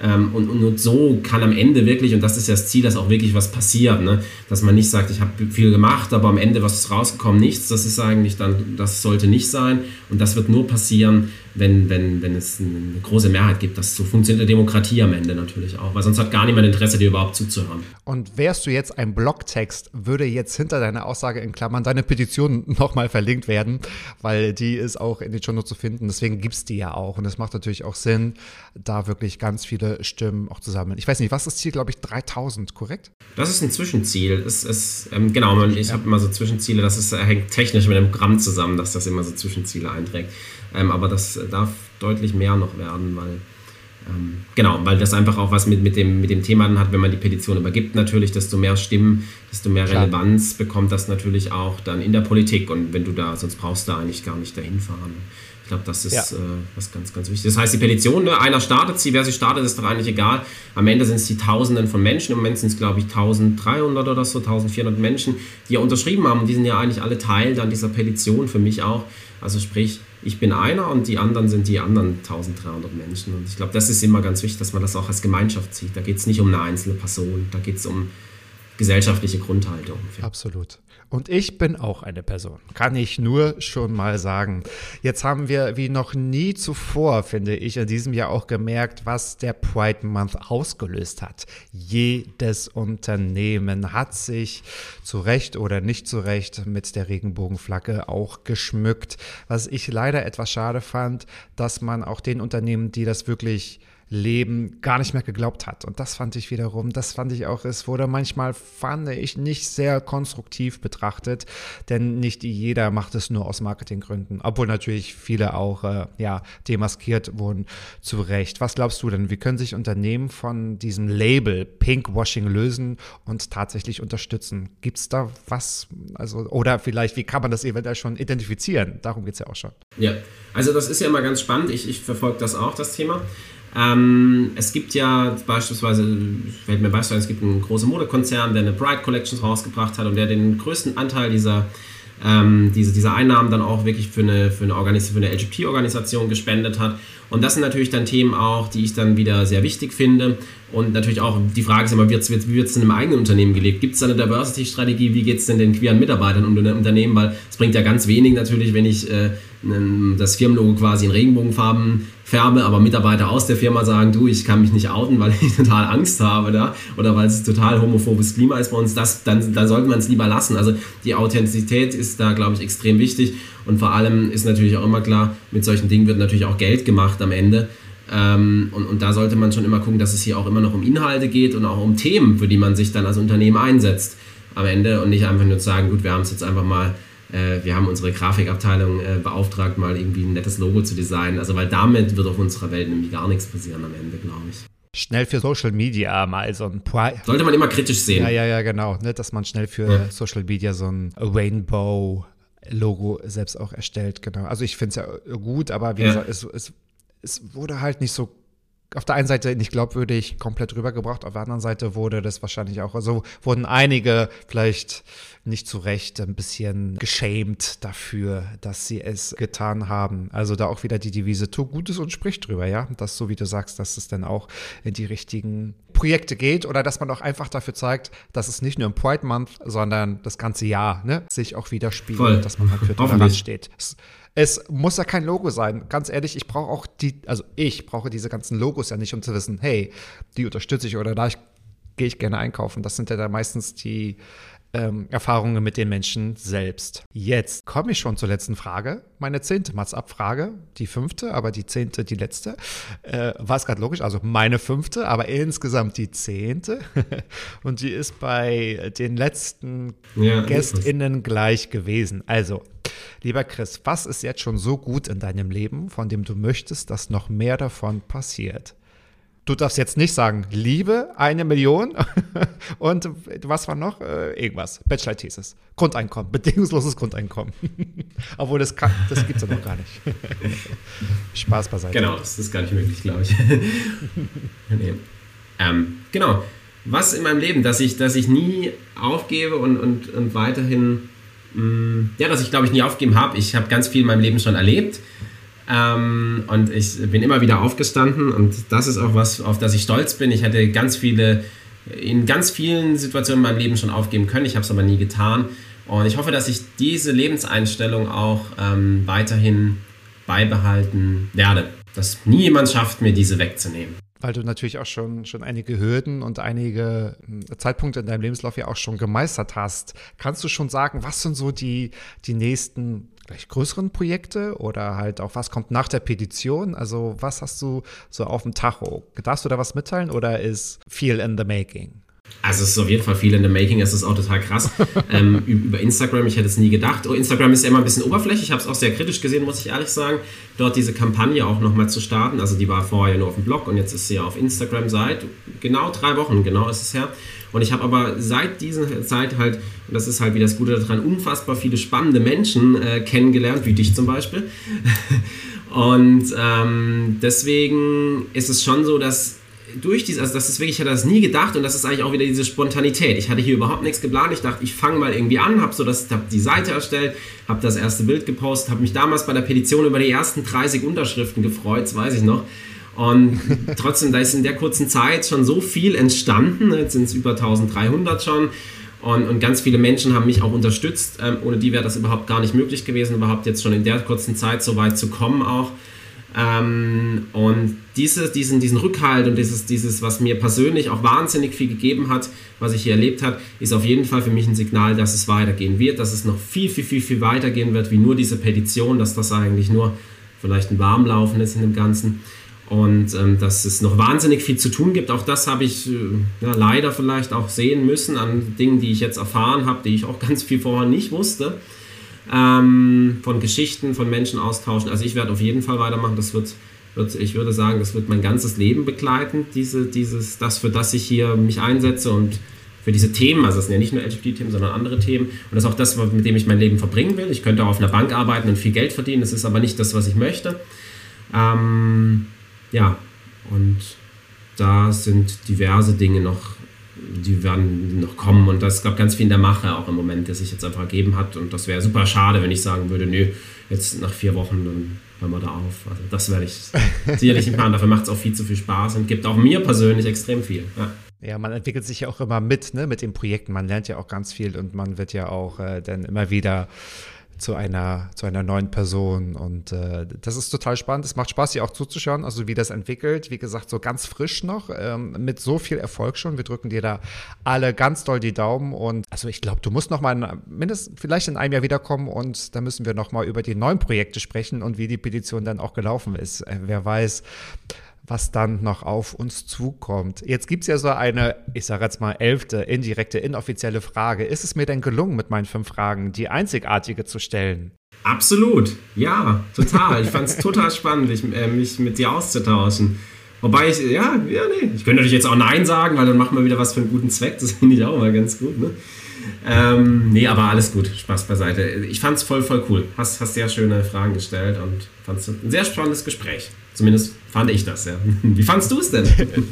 Ähm, und, und, und, so kann am Ende wirklich, und das ist ja das Ziel, dass auch wirklich was passiert, ne? dass man nicht sagt, ich habe viel gemacht, aber am Ende was ist rausgekommen, nichts, das ist eigentlich dann, das sollte nicht sein. Und das wird nur passieren, wenn, wenn, wenn es eine große Mehrheit gibt. Das so funktioniert eine Demokratie am Ende natürlich auch, weil sonst hat gar niemand Interesse, dir überhaupt zuzuhören. Und wärst du jetzt ein Blogtext, würde jetzt hinter deiner Aussage in Klammern deine Petition nochmal verlinkt werden, weil die ist auch in den Shownotes zu finden. Deswegen gibt es die ja auch. Und es macht natürlich auch Sinn, da wirklich ganz viele Stimmen auch zu sammeln. Ich weiß nicht, was ist das Ziel, glaube ich, 3000, korrekt? Das ist ein Zwischenziel. Es, es, ähm, genau, ich ja. habe immer so Zwischenziele, das ist, hängt technisch mit einem Gramm zusammen, dass das immer so Zwischenziele einträgt. Ähm, aber das darf deutlich mehr noch werden, weil ähm, genau, weil das einfach auch was mit, mit, dem, mit dem Thema dann hat, wenn man die Petition übergibt, natürlich, desto mehr Stimmen, desto mehr Klar. Relevanz bekommt das natürlich auch dann in der Politik. Und wenn du da, sonst brauchst du eigentlich gar nicht dahin fahren. Ich glaube, das ist ja. äh, was ganz, ganz wichtig. Das heißt, die Petition, ne, einer startet sie, wer sie startet, ist doch eigentlich egal. Am Ende sind es die Tausenden von Menschen. Im Moment sind es, glaube ich, 1300 oder so, 1400 Menschen, die ja unterschrieben haben. Die sind ja eigentlich alle Teil dann dieser Petition, für mich auch. Also sprich, ich bin einer und die anderen sind die anderen 1300 Menschen. Und ich glaube, das ist immer ganz wichtig, dass man das auch als Gemeinschaft sieht. Da geht es nicht um eine einzelne Person, da geht es um gesellschaftliche Grundhaltung. Absolut. Und ich bin auch eine Person, kann ich nur schon mal sagen. Jetzt haben wir wie noch nie zuvor, finde ich, in diesem Jahr auch gemerkt, was der Pride Month ausgelöst hat. Jedes Unternehmen hat sich zu Recht oder nicht zu Recht mit der Regenbogenflagge auch geschmückt. Was ich leider etwas schade fand, dass man auch den Unternehmen, die das wirklich Leben gar nicht mehr geglaubt hat. Und das fand ich wiederum, das fand ich auch, es wurde manchmal, fand ich, nicht sehr konstruktiv betrachtet, denn nicht jeder macht es nur aus Marketinggründen, obwohl natürlich viele auch, äh, ja, demaskiert wurden, zu Recht. Was glaubst du denn, wie können sich Unternehmen von diesem Label Pinkwashing lösen und tatsächlich unterstützen? Gibt es da was, also, oder vielleicht, wie kann man das eventuell schon identifizieren? Darum geht es ja auch schon. Ja, also das ist ja immer ganz spannend, ich, ich verfolge das auch, das Thema. Ähm, es gibt ja beispielsweise, fällt mir beispielsweise, es gibt einen großen Modekonzern, der eine Bright Collections rausgebracht hat und der den größten Anteil dieser, ähm, diese, dieser Einnahmen dann auch wirklich für eine, für eine, Organis eine LGBT-Organisation gespendet hat. Und das sind natürlich dann Themen auch, die ich dann wieder sehr wichtig finde. Und natürlich auch die Frage ist immer, wie wird es in einem eigenen Unternehmen gelebt? Gibt es da eine Diversity-Strategie? Wie geht es denn den queeren Mitarbeitern um ein Unternehmen? Weil es bringt ja ganz wenig natürlich, wenn ich äh, das Firmenlogo quasi in Regenbogenfarben färbe, aber Mitarbeiter aus der Firma sagen, du, ich kann mich nicht outen, weil ich total Angst habe da oder weil es total homophobes Klima ist bei uns, das, dann, dann sollte man es lieber lassen. Also die Authentizität ist da, glaube ich, extrem wichtig und vor allem ist natürlich auch immer klar, mit solchen Dingen wird natürlich auch Geld gemacht am Ende. Ähm, und, und da sollte man schon immer gucken, dass es hier auch immer noch um Inhalte geht und auch um Themen, für die man sich dann als Unternehmen einsetzt am Ende und nicht einfach nur sagen, gut, wir haben es jetzt einfach mal wir haben unsere Grafikabteilung äh, beauftragt, mal irgendwie ein nettes Logo zu designen. Also, weil damit wird auf unserer Welt nämlich gar nichts passieren am Ende, glaube ich. Schnell für Social Media mal so ein Pri Sollte man immer kritisch sehen. Ja, ja, ja, genau. Ne, dass man schnell für ja. Social Media so ein Rainbow Logo selbst auch erstellt, genau. Also ich finde es ja gut, aber wie ja. gesagt, es, es, es wurde halt nicht so auf der einen Seite nicht glaubwürdig komplett rübergebracht, auf der anderen Seite wurde das wahrscheinlich auch, also wurden einige vielleicht nicht zu Recht ein bisschen geschämt dafür, dass sie es getan haben. Also da auch wieder die Devise, tu Gutes und sprich drüber, ja. Das so wie du sagst, dass es dann auch in die richtigen Projekte geht oder dass man auch einfach dafür zeigt, dass es nicht nur im Pride Month, sondern das ganze Jahr ne, sich auch widerspiegelt, dass man halt für Toleranz steht. Es, es muss ja kein Logo sein. Ganz ehrlich, ich brauche auch die, also ich brauche diese ganzen Logos ja nicht, um zu wissen, hey, die unterstütze ich oder da gehe ich gerne einkaufen. Das sind ja dann meistens die ähm, Erfahrungen mit den Menschen selbst. Jetzt komme ich schon zur letzten Frage. Meine zehnte Mats-Abfrage, die fünfte, aber die zehnte, die letzte. Äh, war es gerade logisch? Also meine fünfte, aber insgesamt die zehnte. Und die ist bei den letzten ja, GästInnen gleich gewesen. Also, Lieber Chris, was ist jetzt schon so gut in deinem Leben, von dem du möchtest, dass noch mehr davon passiert? Du darfst jetzt nicht sagen, Liebe, eine Million und was war noch? Äh, irgendwas. Bachelor-Thesis. Grundeinkommen, bedingungsloses Grundeinkommen. Obwohl, das, das gibt es ja noch gar nicht. Spaß beiseite. Genau, das ist gar nicht möglich, glaube ich. nee. ähm, genau. Was in meinem Leben, dass ich, dass ich nie aufgebe und, und, und weiterhin Mm, ja, dass ich glaube ich nie aufgegeben habe. Ich habe ganz viel in meinem Leben schon erlebt. Ähm, und ich bin immer wieder aufgestanden und das ist auch was, auf das ich stolz bin. Ich hätte ganz viele, in ganz vielen Situationen in meinem Leben schon aufgeben können. Ich habe es aber nie getan. Und ich hoffe, dass ich diese Lebenseinstellung auch ähm, weiterhin beibehalten werde. Dass nie jemand schafft, mir diese wegzunehmen weil du natürlich auch schon, schon einige Hürden und einige hm, Zeitpunkte in deinem Lebenslauf ja auch schon gemeistert hast. Kannst du schon sagen, was sind so die, die nächsten vielleicht größeren Projekte oder halt auch was kommt nach der Petition? Also was hast du so auf dem Tacho? Darfst du da was mitteilen oder ist viel in the making? Also es ist auf jeden Fall viel in the making, es ist auch total krass. ähm, über Instagram, ich hätte es nie gedacht. Oh, Instagram ist ja immer ein bisschen oberflächlich, ich habe es auch sehr kritisch gesehen, muss ich ehrlich sagen, dort diese Kampagne auch nochmal zu starten. Also die war vorher nur auf dem Blog und jetzt ist sie ja auf Instagram seit genau drei Wochen, genau ist es her. Und ich habe aber seit dieser Zeit halt, und das ist halt wie das Gute daran, unfassbar viele spannende Menschen äh, kennengelernt, wie dich zum Beispiel. und ähm, deswegen ist es schon so, dass durch diese, also das ist wirklich, ich hatte das nie gedacht und das ist eigentlich auch wieder diese Spontanität. Ich hatte hier überhaupt nichts geplant. Ich dachte, ich fange mal irgendwie an, habe so das, hab die Seite erstellt, habe das erste Bild gepostet, habe mich damals bei der Petition über die ersten 30 Unterschriften gefreut, das weiß ich noch. Und trotzdem, da ist in der kurzen Zeit schon so viel entstanden. Jetzt sind es über 1300 schon. Und, und, ganz viele Menschen haben mich auch unterstützt. Ähm, ohne die wäre das überhaupt gar nicht möglich gewesen, überhaupt jetzt schon in der kurzen Zeit so weit zu kommen auch. Ähm, und diese, diesen, diesen Rückhalt und dieses, dieses, was mir persönlich auch wahnsinnig viel gegeben hat, was ich hier erlebt habe, ist auf jeden Fall für mich ein Signal, dass es weitergehen wird, dass es noch viel, viel, viel, viel weitergehen wird, wie nur diese Petition, dass das eigentlich nur vielleicht ein Warmlaufen ist in dem Ganzen. Und ähm, dass es noch wahnsinnig viel zu tun gibt. Auch das habe ich äh, ja, leider vielleicht auch sehen müssen an Dingen, die ich jetzt erfahren habe, die ich auch ganz viel vorher nicht wusste ähm, von Geschichten, von Menschen austauschen. Also ich werde auf jeden Fall weitermachen. Das wird, wird, ich würde sagen, das wird mein ganzes Leben begleiten, diese, dieses, das, für das ich hier mich einsetze und für diese Themen, also es sind ja nicht nur LGBT-Themen, sondern andere Themen. Und das ist auch das, mit dem ich mein Leben verbringen will. Ich könnte auch auf einer Bank arbeiten und viel Geld verdienen, das ist aber nicht das, was ich möchte. Ähm, ja, und da sind diverse Dinge noch die werden noch kommen und das ist, glaube ganz viel in der Mache auch im Moment, der sich jetzt einfach ergeben hat und das wäre super schade, wenn ich sagen würde, nö, jetzt nach vier Wochen, dann hören wir da auf. Also das werde ich sicherlich nicht machen, dafür macht es auch viel zu viel Spaß und gibt auch mir persönlich extrem viel. Ja. Ja, man entwickelt sich ja auch immer mit, ne, mit den Projekten. Man lernt ja auch ganz viel und man wird ja auch äh, dann immer wieder zu einer, zu einer neuen Person. Und äh, das ist total spannend. Es macht Spaß, dir auch zuzuschauen, also wie das entwickelt. Wie gesagt, so ganz frisch noch, ähm, mit so viel Erfolg schon. Wir drücken dir da alle ganz doll die Daumen. Und also ich glaube, du musst noch mal mindestens vielleicht in einem Jahr wiederkommen und da müssen wir noch mal über die neuen Projekte sprechen und wie die Petition dann auch gelaufen ist. Äh, wer weiß, was dann noch auf uns zukommt. Jetzt gibt es ja so eine, ich sage jetzt mal, elfte, indirekte, inoffizielle Frage. Ist es mir denn gelungen, mit meinen fünf Fragen die einzigartige zu stellen? Absolut, ja, total. Ich fand es total spannend, mich, äh, mich mit dir auszutauschen. Wobei ich, ja, ja, nee, ich könnte natürlich jetzt auch Nein sagen, weil dann machen wir wieder was für einen guten Zweck. Das finde ich auch mal ganz gut, ne? Ähm, nee, aber alles gut, Spaß beiseite. Ich fand es voll, voll cool. Hast, hast sehr schöne Fragen gestellt und fand es ein sehr spannendes Gespräch. Zumindest fand ich das, ja. Wie fandst du es denn?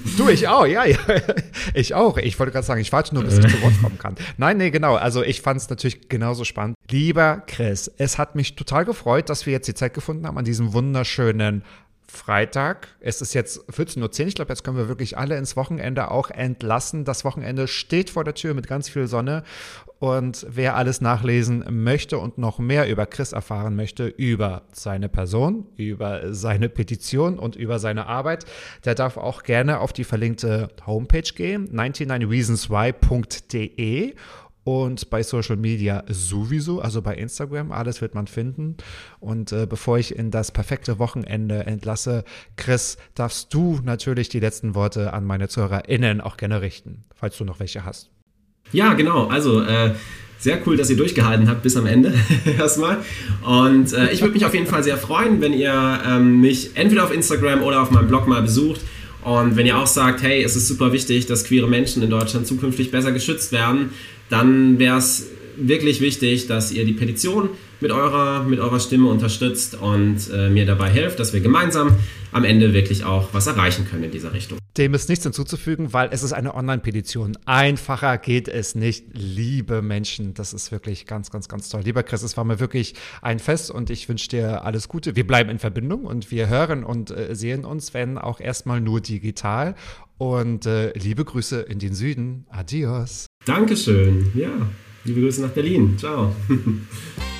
du, ich auch, ja, ja. Ich auch. Ich wollte gerade sagen, ich warte nur, bis ich zu Wort kommen kann. Nein, nee, genau. Also ich fand es natürlich genauso spannend. Lieber Chris, es hat mich total gefreut, dass wir jetzt die Zeit gefunden haben an diesem wunderschönen Freitag. Es ist jetzt 14.10 Uhr. Ich glaube, jetzt können wir wirklich alle ins Wochenende auch entlassen. Das Wochenende steht vor der Tür mit ganz viel Sonne. Und wer alles nachlesen möchte und noch mehr über Chris erfahren möchte, über seine Person, über seine Petition und über seine Arbeit, der darf auch gerne auf die verlinkte Homepage gehen, 99reasonswhy.de und bei Social Media sowieso, also bei Instagram, alles wird man finden. Und äh, bevor ich in das perfekte Wochenende entlasse, Chris, darfst du natürlich die letzten Worte an meine ZuhörerInnen auch gerne richten, falls du noch welche hast. Ja, genau. Also äh, sehr cool, dass ihr durchgehalten habt bis am Ende erstmal. Und äh, ich würde mich auf jeden Fall sehr freuen, wenn ihr ähm, mich entweder auf Instagram oder auf meinem Blog mal besucht. Und wenn ihr auch sagt, hey, es ist super wichtig, dass queere Menschen in Deutschland zukünftig besser geschützt werden, dann wäre es wirklich wichtig, dass ihr die Petition mit eurer, mit eurer Stimme unterstützt und äh, mir dabei helft, dass wir gemeinsam am Ende wirklich auch was erreichen können in dieser Richtung. Dem ist nichts hinzuzufügen, weil es ist eine Online-Petition. Einfacher geht es nicht. Liebe Menschen, das ist wirklich ganz, ganz, ganz toll. Lieber Chris, es war mir wirklich ein Fest und ich wünsche dir alles Gute. Wir bleiben in Verbindung und wir hören und äh, sehen uns, wenn auch erstmal nur digital. Und äh, liebe Grüße in den Süden. Adios. Dankeschön. Ja, liebe Grüße nach Berlin. Ciao.